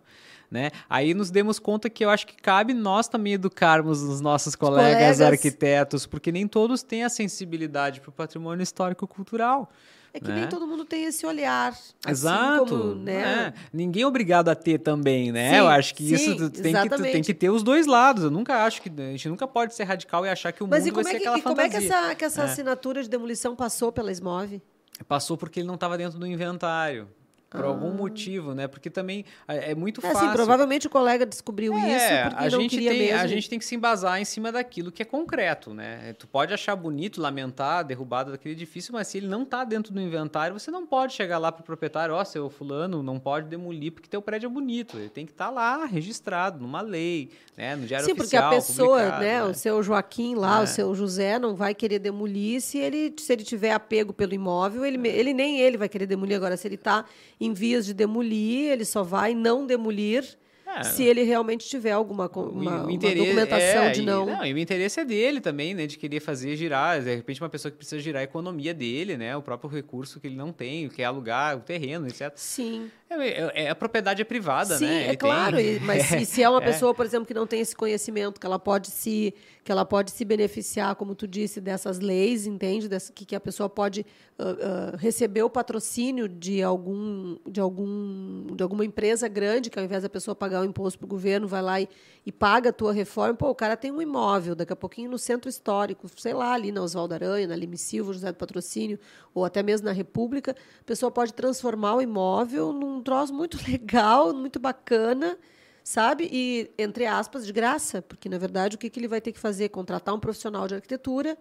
Né? Aí nos demos conta que eu acho que cabe nós também educarmos os nossos colegas, colegas. arquitetos, porque nem todos têm a sensibilidade para o patrimônio histórico-cultural. É que né? nem todo mundo tem esse olhar. assim Exato. como, né? é. Ninguém é obrigado a ter também, né? Sim, Eu acho que sim, isso tem, que, tem que ter os dois lados. Eu nunca acho que. A gente nunca pode ser radical e achar que o Mas mundo vai é ser que, aquela e como é que fantasia. essa, que essa É. assinatura de demolição passou pela Smove? Passou porque ele não estava dentro do inventário. Por algum motivo, né? Porque também é é muito Ah. É fácil. assim, provavelmente o colega descobriu É, isso porque a não gente queria tem, mesmo. A gente tem que se embasar em cima daquilo que é concreto, né? Tu pode achar bonito, lamentar a derrubada daquele edifício, mas se ele não está dentro do inventário, você não pode chegar lá pro proprietário, ó, seu fulano não pode demolir porque teu prédio é bonito. Ele tem que estar lá registrado numa lei, né? No diário Sim, porque oficial, a pessoa, publicado, né, o seu Joaquim lá, É. o seu José, não vai querer demolir se ele, se ele tiver apego pelo imóvel, ele, me- ele nem ele vai querer demolir. Agora, se ele está em vias de demolir, ele só vai não demolir É. se ele realmente tiver alguma uma, uma documentação é, de e- não. E o interesse é dele também, né? De querer fazer girar. De repente, uma pessoa que precisa girar a economia dele, né? O próprio recurso que ele não tem, quer alugar o terreno, etc. Sim. É, é- é- a propriedade é privada, Sim, né? é Ele claro. tem- e- Mas e se é uma É. pessoa, por exemplo, que não tem esse conhecimento, que ela pode se, que ela pode se beneficiar, como tu disse, dessas leis, entende? Que, que a pessoa pode ah, ah, receber o patrocínio de algum, de algum, de alguma empresa grande, que ao invés da pessoa pagar o imposto para o governo, vai lá e, e paga a tua reforma. Pô, o cara tem um imóvel, daqui a pouquinho no centro histórico, sei lá, ali na Oswaldo Aranha, na Lime Silva, José do Patrocínio, ou até mesmo na República, a pessoa pode transformar o imóvel num troço muito legal, muito bacana, sabe? E, entre aspas, de graça, porque, na verdade, o que, que ele vai ter que fazer? Contratar um profissional de arquitetura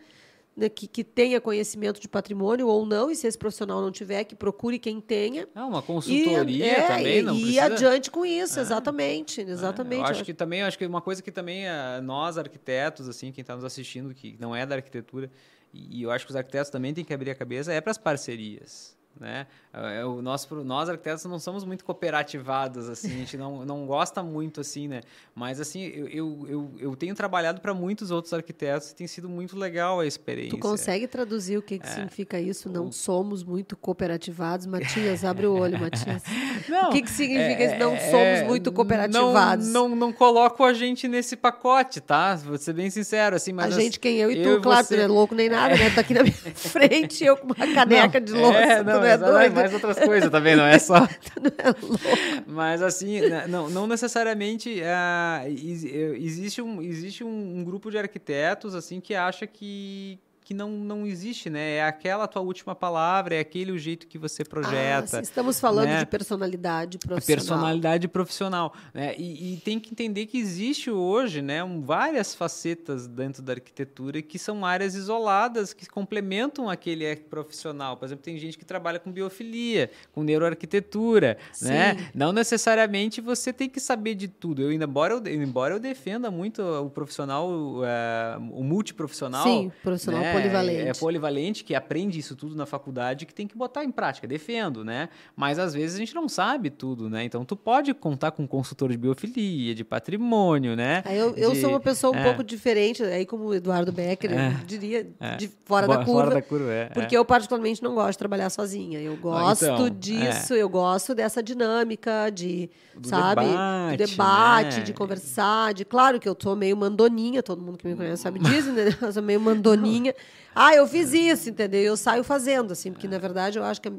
né, que, que tenha conhecimento de patrimônio ou não, e se esse profissional não tiver, que procure quem tenha. Ah, uma E, consultoria é, também, e, não e precisa... adiante com isso, exatamente, É, exatamente. Eu acho que também, acho que uma coisa que também ah, nós arquitetos, assim, quem está nos assistindo, que não é da arquitetura, e eu acho que os arquitetos também têm que abrir a cabeça, é para as parcerias. Né? É, o nosso, nós arquitetos não somos muito cooperativados assim, a gente não, não gosta muito assim, né? Mas assim, eu, eu, eu, eu tenho trabalhado para muitos outros arquitetos e tem sido muito legal a experiência. Tu consegue traduzir o que, É. que significa isso? Não somos muito cooperativados. Matias, abre o olho, Matias. o que, que significa isso? Não é, somos muito cooperativados. Não, não, não coloco a gente nesse pacote, tá? Vou ser bem sincero, assim, mas... a gente, quem eu e tu, eu claro, você- tu não é louco nem nada, né? Tá aqui na minha frente, eu com uma caneca de louça, É, não, não é exato, doido? mais outras coisas também, não é só... Não é louco. Mas assim, né, não, não necessariamente eh, existe, um, existe um, um grupo de arquitetos assim que acha que, que não, não existe, né? É aquela tua última palavra, é aquele o jeito que você Ah, projeta. sim, estamos falando né? de personalidade profissional. personalidade profissional. Né? E, e tem que entender que existe hoje né, um- várias facetas dentro da arquitetura que são áreas isoladas, que complementam aquele ar- profissional. Por exemplo, tem gente que trabalha com biofilia, com neuroarquitetura. Né? Não necessariamente você tem que saber de tudo. Eu, embora, eu, embora eu defenda muito o profissional, o, eh, o multiprofissional. Sim, profissional né? Polivalente. É polivalente, que aprende isso tudo na faculdade, que tem que botar em prática. Defendo, né? Mas às vezes a gente não sabe tudo, né? Então tu pode contar com um consultor de biofilia, de patrimônio, né? Aí eu, eu De- sou uma pessoa um é. pouco diferente, aí como o Eduardo Becker, É. eu diria, É. de fora Bo- da curva. Fora da curva, é. Porque é. eu particularmente não gosto de trabalhar sozinha. Eu gosto então, disso, eu gosto dessa dinâmica de, Do sabe, debate, do debate, né? de conversar, de claro que eu tô meio mandoninha, todo mundo que me conhece sabe disso, né? Eu sou meio mandoninha. Ah, eu fiz isso, entendeu? Eu saio fazendo, assim, porque na verdade eu acho que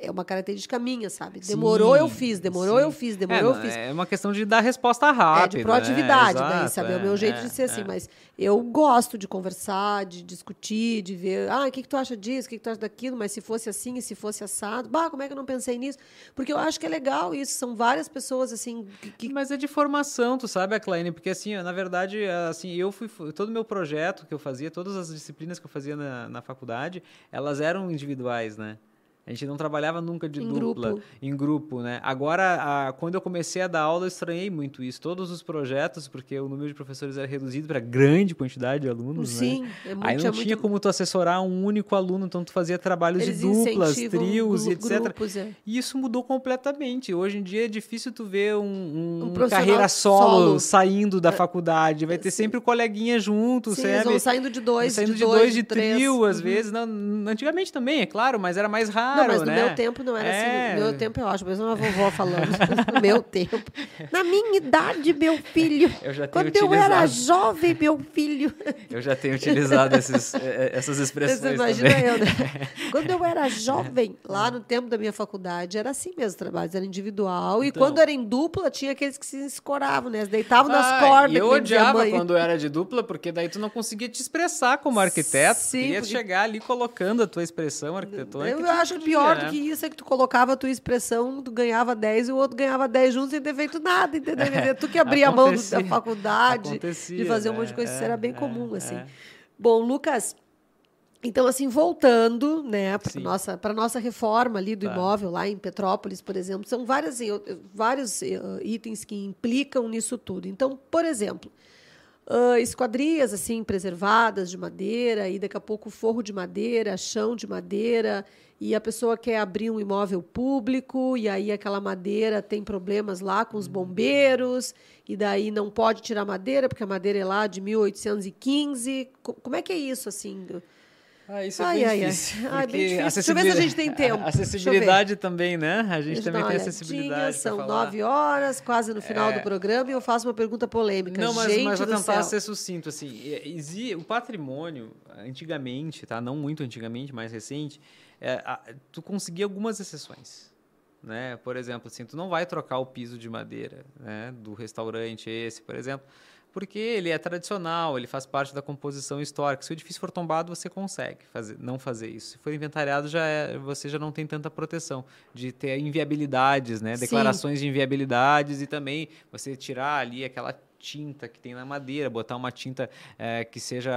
é uma característica minha, sabe? Demorou, Sim, eu fiz, demorou, sim. eu fiz, É, demorou, eu não, fiz. É uma questão de dar resposta rápida. É, de proatividade, né? daí, sabe? É o meu é, jeito é, de ser assim, é. mas eu gosto de conversar, de discutir, de ver, ah, o que, que tu acha disso, o que, que tu acha daquilo, mas se fosse assim e se fosse assado, bah, como é que eu não pensei nisso? Porque eu acho que é legal isso, são várias pessoas, assim, que... Mas é de formação, tu sabe, Claine? Porque assim, na verdade, assim, eu fui todo o meu projeto que eu fazia, todas as disciplinas que eu fazia na, na faculdade, elas eram individuais, né? A gente não trabalhava nunca de Em dupla, grupo. em grupo, né? Agora, a- quando eu comecei a dar aula, eu estranhei muito isso. Todos os projetos, porque o número de professores era reduzido para grande quantidade de alunos, né? Sim, é muito, Aí não é tinha muito... como tu assessorar um único aluno, então tu fazia trabalhos Eles de duplas, trios gru- e etc. grupos, é. E isso mudou completamente. Hoje em dia é difícil tu ver um, um- Um carreira solo, solo. saindo da faculdade. Vai ter sempre o coleguinha junto, Sim, eles sabe? vão saindo de dois, saindo de, de dois, de, três. trio, às Uhum. vezes. Não, antigamente também, é claro, mas era mais raro. Não, mas no né? meu tempo não era É. assim. No meu tempo eu acho, mesmo a vovó falando. no meu tempo. Na minha idade, meu filho. Eu já tenho Quando eu era utilizado. jovem, meu filho. Eu já tenho utilizado esses, eh, essas expressões Você imagina também. eu, né? Quando eu era jovem, lá no tempo da minha faculdade, era assim mesmo, trabalhos era individual. E Então. quando era em dupla, tinha aqueles que se escoravam, né? Eles deitavam nas Ah, cordas. E eu odiava quando era de dupla, porque daí tu não conseguia te expressar como arquiteto. Sim, queria porque- chegar ali colocando a tua expressão arquitetônica. Eu acho que pior né? do que isso é que tu colocava a tua expressão, tu ganhava 10 e o outro ganhava 10 juntos sem ter feito nada, entendeu? Dizer, Tu que abria a mão da faculdade, de fazer um monte de né? coisa, isso É, era bem é, comum, assim. é. Bom, Lucas, então, assim, voltando, né, para nossa, para nossa reforma ali do Tá. imóvel lá em Petrópolis, por exemplo, são várias, assim, eu- vários eh, itens que implicam nisso tudo. Então, por exemplo, ah, esquadrias assim preservadas de madeira e daqui a pouco forro de madeira, chão de madeira e a pessoa quer abrir um imóvel público e aí aquela madeira tem problemas lá com os bombeiros e daí não pode tirar madeira porque a madeira é lá de 1815. Co- Como é que é isso assim? Ah, isso é Ai, bem ai, difícil. Ai, bem difícil. Deixa eu ver se a gente tem tempo. A acessibilidade também, né? A gente também tem acessibilidade. São nove horas, quase no final É. do programa, e eu faço uma pergunta polêmica. Não, mas, Gente mas vou tentar céu. ser sucinto. Assim, o patrimônio, antigamente, tá? não muito antigamente, mais recente, é, tu conseguia algumas exceções. Né? Por exemplo, assim, tu não vai trocar o piso de madeira né? do restaurante esse, por exemplo, porque ele é tradicional, ele faz parte da composição histórica. Se o edifício for tombado, você consegue fazer, não fazer isso. Se for inventariado, já é- você já não tem tanta proteção de ter inviabilidades, né? Sim. declarações de inviabilidades e também você tirar ali aquela tinta que tem na madeira, botar uma tinta eh, que seja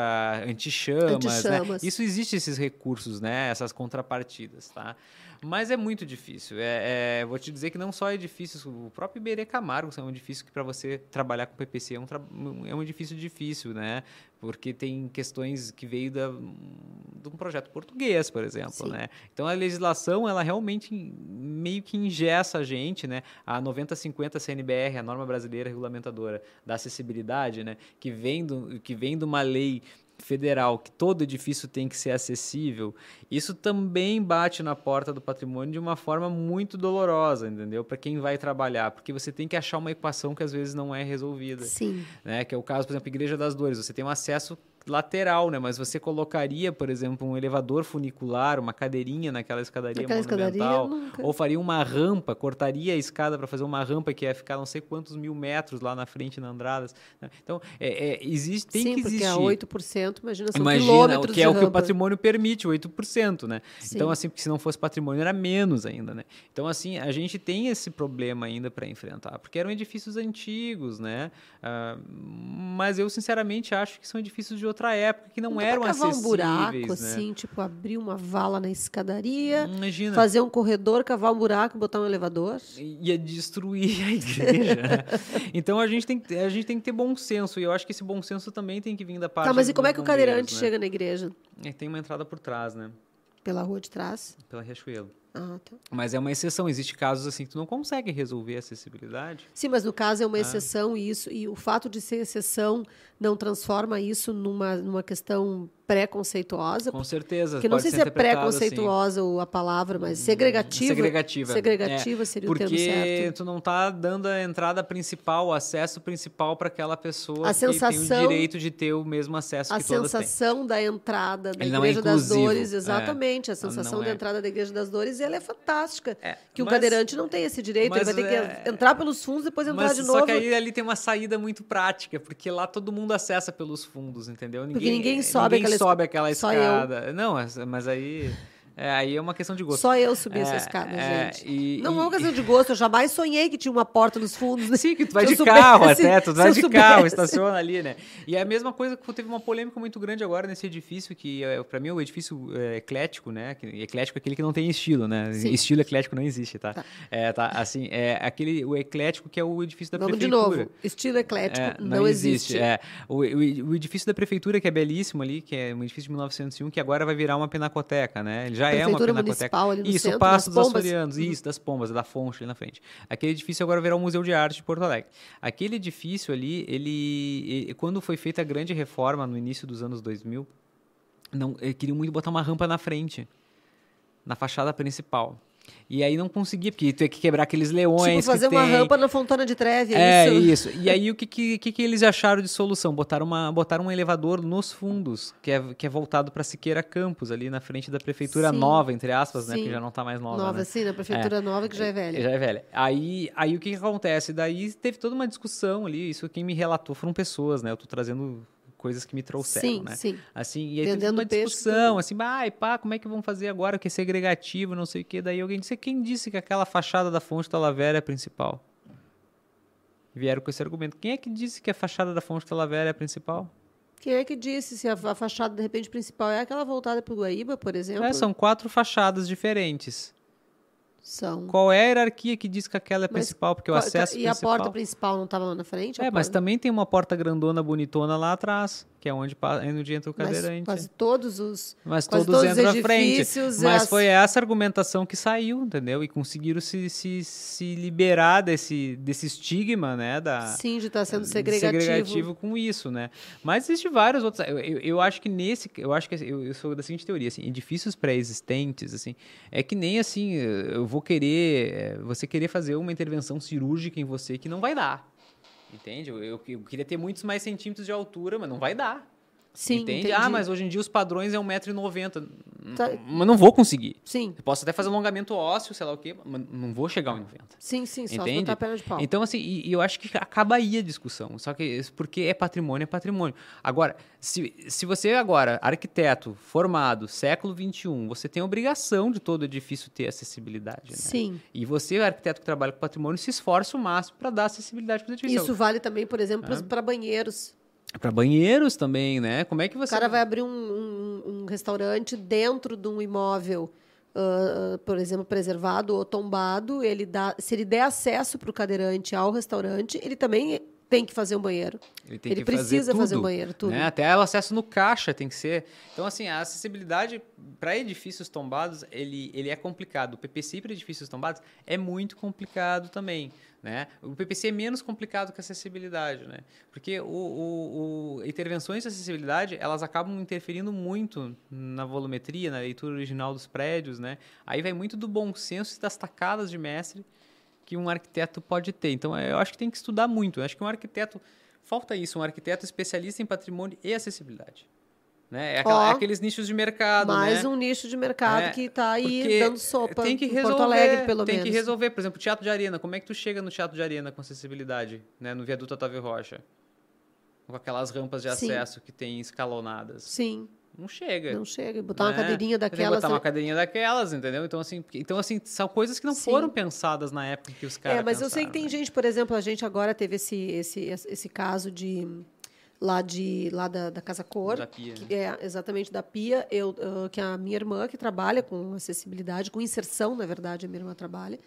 anti-chamas, Anti-chamas. né? Isso existe esses recursos, né? Essas contrapartidas, tá? Mas é muito difícil. É, é, vou te dizer que não só edifícios, o próprio Iberê Camargo é um edifício que para você trabalhar com PPC é um, é um edifício difícil, né? Porque tem questões que veio da, de um projeto português, por exemplo, Sim. né? Então a legislação ela realmente meio que ingessa a gente, né? A 9050 CNBR, a norma brasileira regulamentadora da acessibilidade, né? Que vem do, que vem de uma lei federal que todo edifício tem que ser acessível, isso também bate na porta do patrimônio de uma forma muito dolorosa, entendeu? Para quem vai trabalhar, porque você tem que achar uma equação que às vezes não é resolvida Sim. né? Que é o caso, por exemplo, Igreja das Dores. Você tem um acesso lateral, né? Mas você colocaria, por exemplo, um elevador funicular, uma cadeirinha naquela escadaria Naquela escadaria, monumental, nunca. ou faria uma rampa, cortaria a escada para fazer uma rampa que ia ficar não sei quantos mil metros lá na frente na Andradas. né? Então, é, é, existe, tem Sim, que porque existir. a 8%, imagina, são Imagina, quilômetros que é o que o patrimônio permite, 8%, né? Sim. Então, assim, porque se não fosse patrimônio, era menos ainda, né? Então, assim, a gente tem esse problema ainda para enfrentar, porque eram edifícios antigos, né? Ah, mas eu, sinceramente, acho que são edifícios de outra época, que não, pra eram cavar acessíveis, um buraco, né? assim, tipo, abrir uma vala na escadaria, Imagina. fazer um corredor, cavar um buraco, botar um elevador. ia destruir a igreja. né? Então a gente, tem, que- a gente tem que ter bom senso, e eu acho que esse bom senso também tem que vir da parte Tá, mas e como é que o cadeirante né? chega na igreja? É, tem uma entrada por trás, né? Pela rua de trás? Pela Riachuelo. Ah, tá. Mas é uma exceção, existe casos assim que tu não consegue resolver a acessibilidade. Sim, mas no caso é Ah. uma exceção e isso e o fato de ser exceção não transforma isso numa, numa questão preconceituosa. Com certeza. Porque não sei se é assim. preconceituosa ou a palavra, mas segregativa. Segregativa. Segregativa É, seria o termo Porque certo. tu não tá dando a entrada principal, o acesso principal para aquela pessoa A que tem sensação- o direito de ter o mesmo acesso A que todas têm. sensação da entrada da Ele é Igreja das inclusivo, Dores, é. exatamente. A Não sensação é. da entrada da Igreja das Dores, ela é fantástica. É, Que o mas- cadeirante não tem esse direito, ele vai ter é- que entrar pelos fundos e depois entrar Mas de só novo. que aí ali tem uma saída muito prática, porque lá todo mundo acessa pelos fundos, entendeu? Porque ninguém sobe ninguém aquela sobe aquela escada. Não, mas aí, é, aí é uma questão de gosto. Só eu subi essa É, escada, é, gente. e- não e- é uma questão de gosto, eu jamais sonhei que tinha uma porta nos fundos. Sim, que tu vai de carro soubesse- até, tu vai de soubesse. carro, estaciona ali, né? E é a mesma coisa que teve uma polêmica muito grande agora nesse edifício, que é, para mim é o edifício eclético, né? Eclético é aquele que não tem estilo, né? Sim. Estilo eclético não existe, tá? Tá. É, tá, assim, é aquele, o eclético que é o edifício da Vamos de prefeitura. novo. Estilo eclético É, não, existe. É. O, o- o edifício da prefeitura, que é belíssimo ali, que é um edifício de 1901, que agora vai virar uma pinacoteca, né? Ele já é uma pinacoteca. Isso, centro, o Passo dos. Açorianos. Uhum. Isso, das Pombas, da Fonte ali na frente. Aquele edifício agora virá o Museu de Arte de Porto Alegre. Aquele edifício ali, ele, quando foi feita a grande reforma no início dos anos 2000, não, queriam muito botar uma rampa na frente. na fachada principal. E aí não conseguia, porque tu ia que quebrar aqueles leões. Tipo, fazer que uma tem. rampa na Fontana de Treve, é, É, isso? isso. E aí o que, que, que, que eles acharam de solução? Botaram, uma, botaram um elevador nos fundos, que é, que é voltado para Siqueira Campos, ali na frente da prefeitura Sim. nova, entre aspas, né? Sim. Porque já não tá mais nova. Nova, né? sim, na prefeitura nova, que já é velha. Já é velha. Aí, aí o que, que acontece? Daí teve toda uma discussão ali. Isso quem me relatou foram pessoas, né? Eu tô trazendo coisas que me trouxeram, sim, né? sim. Assim, e aí Vendendo uma peixe, discussão, assim, ai, pá, como é que vão fazer agora, que é segregativo, não sei o quê. Daí alguém disse, quem disse que aquela fachada da fonte Talavera é a principal? Vieram com esse argumento. Quem é que disse que a fachada da fonte Talavera é a principal? Quem é que disse se a, a fachada, de repente, principal é aquela voltada para o Guaíba, por exemplo? É, são quatro fachadas diferentes. São. Qual é a hierarquia que diz que aquela é a Mas principal? Porque o acesso E a principal... porta principal não estava lá na frente? A É, mas porta- também tem uma porta grandona, bonitona lá atrás, que é onde, onde entra o mas cadeirante. quase todos os... Mas todos todos os entram à frente. edifícios, Mas as- foi essa argumentação que saiu, entendeu? E conseguiram se, se, se liberar desse, desse estigma, né? Da, Sim, de estar sendo de segregativo. segregativo com isso, né? Mas existem vários outros. Eu, eu, eu acho que nesse. Eu acho que eu, eu sou da seguinte teoria, assim, edifícios pré-existentes, assim, é que nem assim, eu vou querer. é, Você querer fazer uma intervenção cirúrgica em você que não vai dar. Entende? Eu, eu, eu queria ter muitos mais centímetros de altura, mas não vai dar. Sim, Entende? entendi. Ah, mas hoje em dia os padrões é 1,90m. Tá. Mas não vou conseguir. Sim, Eu posso até fazer alongamento ósseo, sei lá o quê, mas não vou chegar ao 1,90. sim, sim, só Entende? botar a perna de pau. Então, assim, e, e eu acho que acaba aí a discussão. Só que porque é patrimônio, é patrimônio. Agora, se, se você agora, arquiteto, formado, século XXI, você tem a obrigação de todo edifício ter acessibilidade. Né? Sim. E você, arquiteto que trabalha com patrimônio, se esforça o máximo para dar acessibilidade para o edifício. Isso vale também, por exemplo, para banheiros. Para banheiros também, né? Como é que O você... cara vai abrir um, um- um restaurante dentro de um imóvel, ah, por exemplo, preservado ou tombado. Ele dá, se ele der acesso para o cadeirante ao restaurante, ele também tem que fazer um banheiro. Ele, tem Ele precisa fazer tudo, um banheiro, tudo. né? Até o acesso no caixa tem que ser. Então, assim, a acessibilidade para edifícios tombados, ele, ele é complicado. O PPC para edifícios tombados é muito complicado também. Né? O PPC é menos complicado que a acessibilidade, né? Porque o, o, o- intervenções de acessibilidade elas acabam interferindo muito na volumetria, na leitura original dos prédios, né? Aí vai muito do bom senso e das tacadas de mestre que um arquiteto pode ter. Então, eu acho que tem que estudar muito. Eu acho que um arquiteto falta isso, um arquiteto especialista em patrimônio e acessibilidade. Né? É, aquela- Ó, é aqueles nichos de mercado, Mais né? um nicho de mercado É, que está aí dando sopa tem que em resolver, Porto Alegre, pelo tem menos. que resolver, por exemplo, teatro de arena. Como é que tu chega no teatro de arena com acessibilidade, né? No viaduto Otávio Rocha, com aquelas rampas de Sim. acesso que tem escalonadas. Não Não chega. Não chega. Botar uma né? cadeirinha Tem que daquelas. botar uma cadeirinha daquelas, entendeu? Então assim, então assim, são coisas que não Sim. foram pensadas na época que os caras É, mas eu sei que pensaram, tem né? gente, por exemplo, a gente agora teve esse, esse, esse caso de lá de lá da, da Casa Cor, Da pia, que é exatamente da Pia, eu ah, que a minha irmã que trabalha com acessibilidade, com inserção, na verdade, a minha irmã trabalha.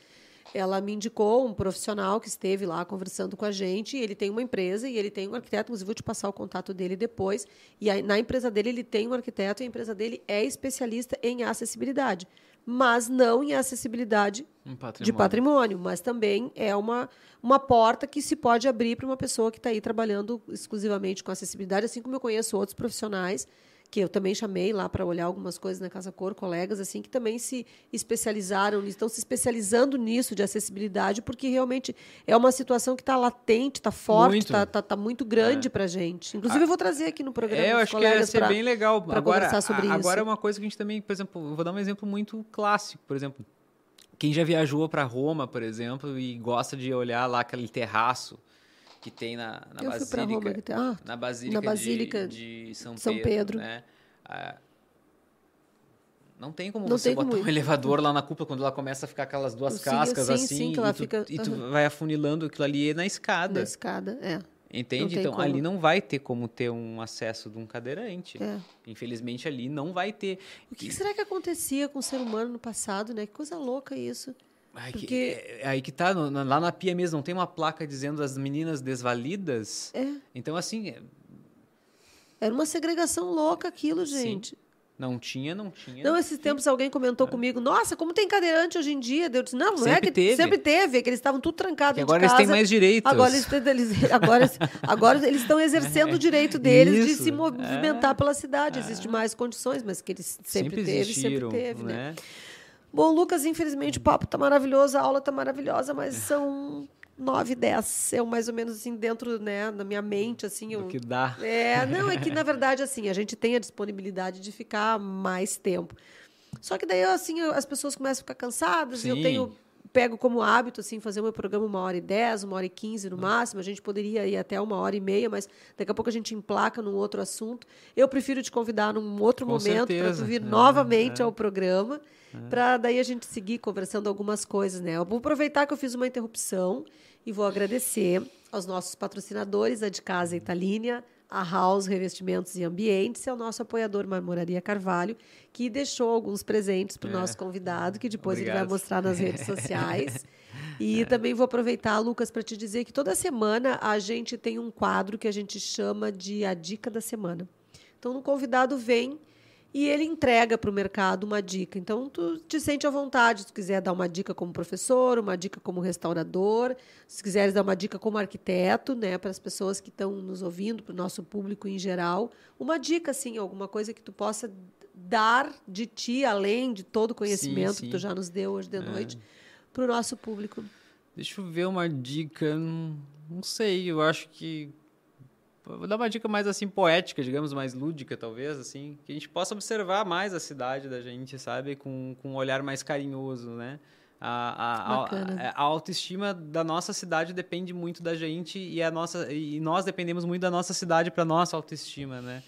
Ela me indicou um profissional que esteve lá conversando com a gente. e Ele tem uma empresa e ele tem um arquiteto. Inclusive, vou te passar o contato dele depois. E aí, na empresa dele, ele tem um arquiteto e a empresa dele é especialista em acessibilidade, mas não em acessibilidade Um patrimônio. de patrimônio, mas também é uma, uma porta que se pode abrir para uma pessoa que está aí trabalhando exclusivamente com acessibilidade, assim como eu conheço outros profissionais que eu também chamei lá para olhar algumas coisas na Casa Cor, colegas assim que também se especializaram, estão se especializando nisso de acessibilidade, porque realmente é uma situação que está latente, está forte, Muito. está tá, tá muito grande para gente. Inclusive eu vou trazer aqui no programa É, eu acho que ia ser pra- bem legal. pra agora, conversar sobre agora isso. é uma coisa que a gente também, por exemplo, eu vou dar um exemplo muito clássico, por exemplo, quem já viajou para Roma, por exemplo, e gosta de olhar lá aquele terraço que tem na, na Basílica, tem- ah, na Basílica, na de- Basílica de, São, São Pedro, Pedro. né? Ah, não tem como Não você tem botar como um elevador lá na cúpula quando ela começa a ficar aquelas duas cascas sim, assim sim, e, tu, fica- e tu aham. vai afunilando aquilo ali na escada. na escada, é. Entende? Então, como. ali não vai ter como ter um acesso de um cadeirante. é. Infelizmente, ali não vai ter. O que, que será que acontecia com o ser humano no passado, né? Que coisa louca isso. Ai, que- Porque- é- aí que tá, no- na- lá na pia mesmo, não tem uma placa dizendo as meninas desvalidas? É. Então, assim, é, Era uma segregação louca aquilo, Sim. Não tinha, não tinha. Não, esses tempos alguém comentou comigo, nossa, como tem cadeirante hoje em dia? Eu disse, não, não é Sempre que teve. sempre teve, é que eles estavam tudo trancados Que dentro agora de eles casa. têm mais direitos. Agora eles, eles- agora, agora eles estão exercendo o direito deles de Isso, se movimentar é. pela cidade. Existem mais condições, mas que eles sempre, teve, sempre teve, né? Bom, Lucas, infelizmente o papo tá maravilhoso, a aula tá maravilhosa, mas são nove, dez. Eu mais ou menos assim dentro, né, na minha mente assim, eu que dá. É, não é que na verdade assim, a gente tem a disponibilidade de ficar mais tempo. Só que daí assim, as pessoas começam a ficar cansadas, Sim. eu tenho pego como hábito assim fazer o meu programa uma hora e dez, uma hora e quinze no máximo. A gente poderia ir até uma hora e meia, mas daqui a pouco a gente emplaca num outro assunto. Eu prefiro te convidar num outro Com momento para tu vir é, novamente é. ao programa, é. para daí a gente seguir conversando algumas coisas, né? Eu vou aproveitar que eu fiz uma interrupção e vou agradecer aos nossos patrocinadores, a de Casa Italínia, a House Revestimentos e Ambientes, é o nosso apoiador Marmoraria Carvalho, que deixou alguns presentes para o é. nosso convidado, que depois Obrigado. ele vai mostrar nas redes sociais. E é. também vou aproveitar, Lucas, para te dizer que toda semana a gente tem um quadro que a gente chama de a dica da semana. Então, o convidado vem e ele entrega para o mercado uma dica. Então, tu te sente à vontade, se tu quiser dar uma dica como professor, uma dica como restaurador, se quiseres dar uma dica como arquiteto, né, para as pessoas que estão nos ouvindo, para o nosso público em geral, uma dica, assim, alguma coisa que tu possa dar de ti, além de todo o conhecimento sim, sim. que tu já nos deu hoje de é. noite, para o nosso público. Deixa eu ver uma dica, não, não sei, eu acho que Vou dar uma dica mais assim poética, digamos, mais lúdica talvez, assim, que a gente possa observar mais a cidade da gente, sabe, com, com um olhar mais carinhoso, né? A, a, a, a, autoestima da nossa cidade depende muito da gente e a nossa e nós dependemos muito da nossa cidade para nossa autoestima, né?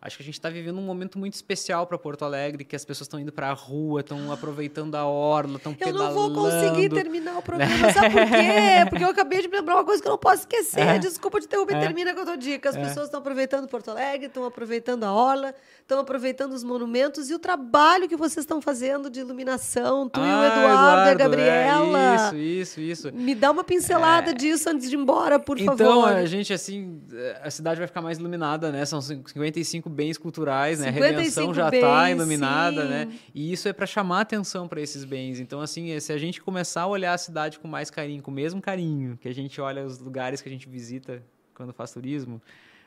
Acho que a gente está vivendo um momento muito especial para Porto Alegre, que as pessoas estão indo para a rua, estão aproveitando a orla, estão pedalando. Eu não vou conseguir terminar o programa, sabe por quê? Porque eu acabei de lembrar uma coisa que eu não posso esquecer. É. Desculpa te interromper, é. termina com a tua dica. As é. pessoas estão aproveitando Porto Alegre, estão aproveitando a orla, estão aproveitando os monumentos e o trabalho que vocês estão fazendo de iluminação, tu ah, e o ah, Eduardo, Eduardo, e a Gabriela. É, isso, isso, isso. Me dá uma pincelada é. disso antes de ir embora, por então, favor. Então, a gente, assim, a cidade vai ficar mais iluminada, né? São 55 55 bens culturais, né? A Redenção já está iluminada, sim. né? E isso é para chamar atenção para esses bens. Então, assim, se a gente começar a olhar a cidade com mais carinho, com o mesmo carinho que a gente olha os lugares que a gente visita quando faz turismo,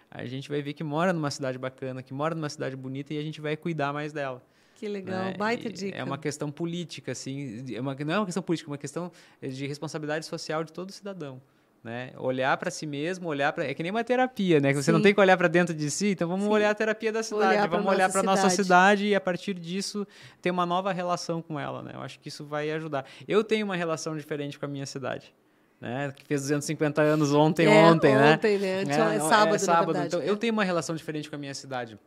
a gente vai ver que mora numa cidade bacana, que mora numa cidade bonita e a gente vai cuidar mais dela. Que legal, né? baita e dica. É uma questão política, assim, é uma, não é uma questão política, é uma questão de responsabilidade social de todo cidadão né? Olhar para si mesmo, olhar para é que nem uma terapia, né? Que você não tem que olhar para dentro de si, então vamos Sim. olhar a terapia da cidade, olhar vamos olhar para nossa cidade e a partir disso ter uma nova relação com ela, né? Eu acho que isso vai ajudar. Eu tenho uma relação diferente com a minha cidade. Né, que fez 250 anos ontem, é, ontem, né? Ontem, né? É, é sábado, é sábado. Verdade, então, é. eu tenho uma relação diferente com a minha cidade.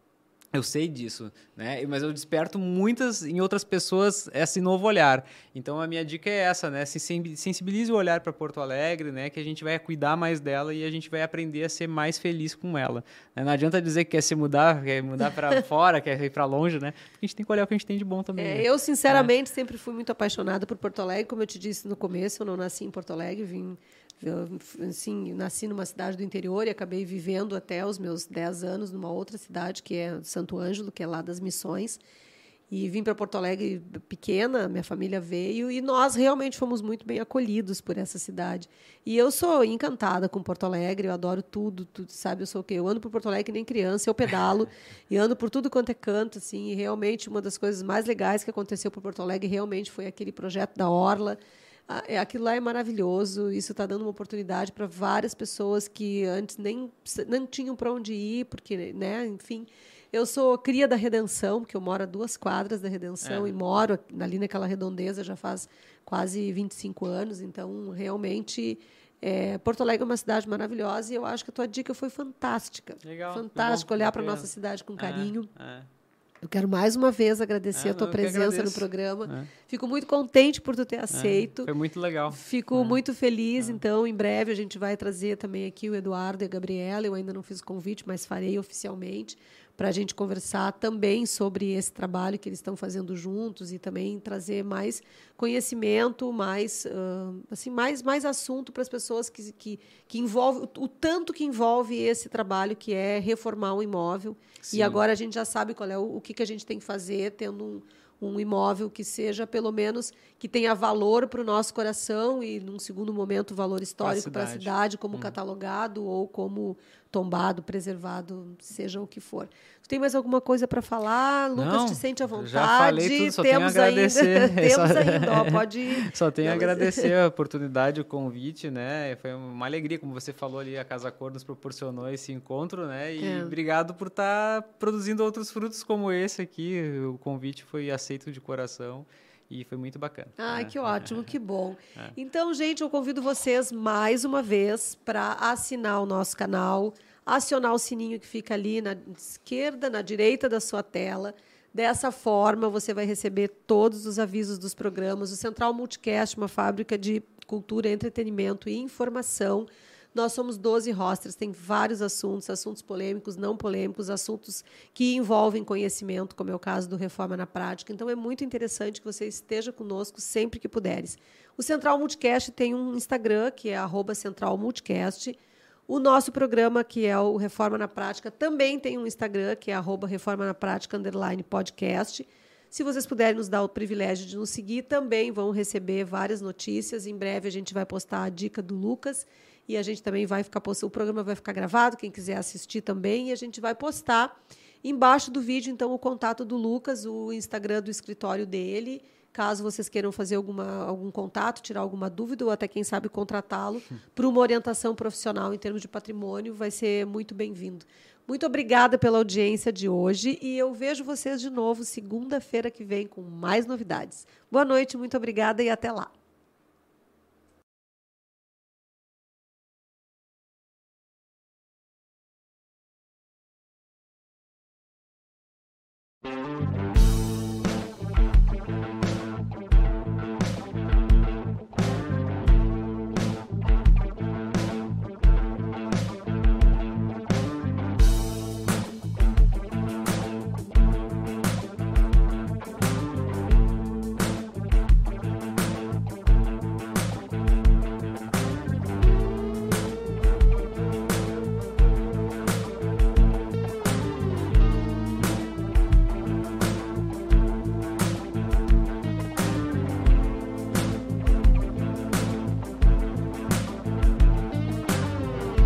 Eu sei disso, né? Mas eu desperto muitas em outras pessoas esse novo olhar. Então a minha dica é essa, né? Se sensibilize o olhar para Porto Alegre, né? Que a gente vai cuidar mais dela e a gente vai aprender a ser mais feliz com ela. Né? Não adianta dizer que quer se mudar, quer mudar para fora, quer ir para longe, né? Porque a gente tem que olhar o que a gente tem de bom também. É, né? Eu sinceramente é. sempre fui muito apaixonada por Porto Alegre, como eu te disse no começo, eu não nasci em Porto Alegre, vim eu, assim, nasci numa cidade do interior e acabei vivendo até os meus 10 anos numa outra cidade, que é Santo Ângelo, que é lá das Missões. E vim para Porto Alegre pequena, minha família veio e nós realmente fomos muito bem acolhidos por essa cidade. E eu sou encantada com Porto Alegre, eu adoro tudo, tudo sabe? Eu sou o quê? Eu ando por Porto Alegre nem criança, eu pedalo e ando por tudo quanto é canto, assim. E realmente uma das coisas mais legais que aconteceu por Porto Alegre realmente foi aquele projeto da Orla aquilo lá é maravilhoso. Isso está dando uma oportunidade para várias pessoas que antes nem não tinham para onde ir, porque, né, enfim. Eu sou cria da Redenção, porque eu moro a duas quadras da Redenção é. e moro ali naquela redondeza já faz quase 25 anos. Então, realmente, é, Porto Alegre é uma cidade maravilhosa e eu acho que a tua dica foi fantástica. Legal. Fantástico olhar para a nossa cidade com é, carinho. É. Eu quero mais uma vez agradecer é, a tua presença no programa. É. Fico muito contente por tu ter é, aceito. É, foi muito legal. Fico é. muito feliz. É. Então, em breve a gente vai trazer também aqui o Eduardo e a Gabriela. Eu ainda não fiz o convite, mas farei oficialmente para a gente conversar também sobre esse trabalho que eles estão fazendo juntos e também trazer mais conhecimento, mais uh, assim mais mais assunto para as pessoas que, que, que envolve o, o, tanto que envolve esse trabalho que é reformar um imóvel Sim. e agora a gente já sabe qual é o, o que, que a gente tem que fazer tendo um um imóvel que seja, pelo menos, que tenha valor para o nosso coração e, num segundo momento, valor histórico para a cidade, como hum. catalogado ou como tombado, preservado, seja o que for. Tem mais alguma coisa para falar? Lucas, Não, te sente à vontade. Já falei tudo, só Temos tenho a agradecer. ainda. Temos ainda, ó, pode. Só tenho a agradecer a oportunidade, o convite, né? Foi uma alegria, como você falou ali, a Casa Cor nos proporcionou esse encontro, né? E É. obrigado por estar produzindo outros frutos como esse aqui. O convite foi aceito de coração e foi muito bacana. Ai, né? que ótimo, que bom. É. Então, gente, eu convido vocês mais uma vez para assinar o nosso canal, acionar o sininho que fica ali na esquerda, na direita da sua tela. Dessa forma, você vai receber todos os avisos dos programas. O Central Multicast, uma fábrica de cultura, entretenimento e informação. Nós somos 12 rosters, tem vários assuntos, assuntos polêmicos, não polêmicos, assuntos que envolvem conhecimento, como é o caso do Reforma na Prática. Então é muito interessante que você esteja conosco sempre que puderes. O Central Multicast tem um Instagram, que é arroba Central Multicast. O nosso programa, que é o Reforma na Prática, também tem um Instagram, que é arroba Reforma na Prática, underline podcast. Se vocês puderem nos dar o privilégio de nos seguir, também vão receber várias notícias. Em breve a gente vai postar a dica do Lucas e a gente também vai ficar postando. O programa vai ficar gravado, quem quiser assistir também, e a gente vai postar embaixo do vídeo, então, o contato do Lucas, o Instagram do escritório dele. Caso vocês queiram fazer alguma, algum contato, tirar alguma dúvida ou até, quem sabe, contratá-lo para uma orientação profissional em termos de patrimônio, vai ser muito bem-vindo. Muito obrigada pela audiência de hoje e eu vejo vocês de novo segunda-feira que vem com mais novidades. Boa noite, muito obrigada e até lá.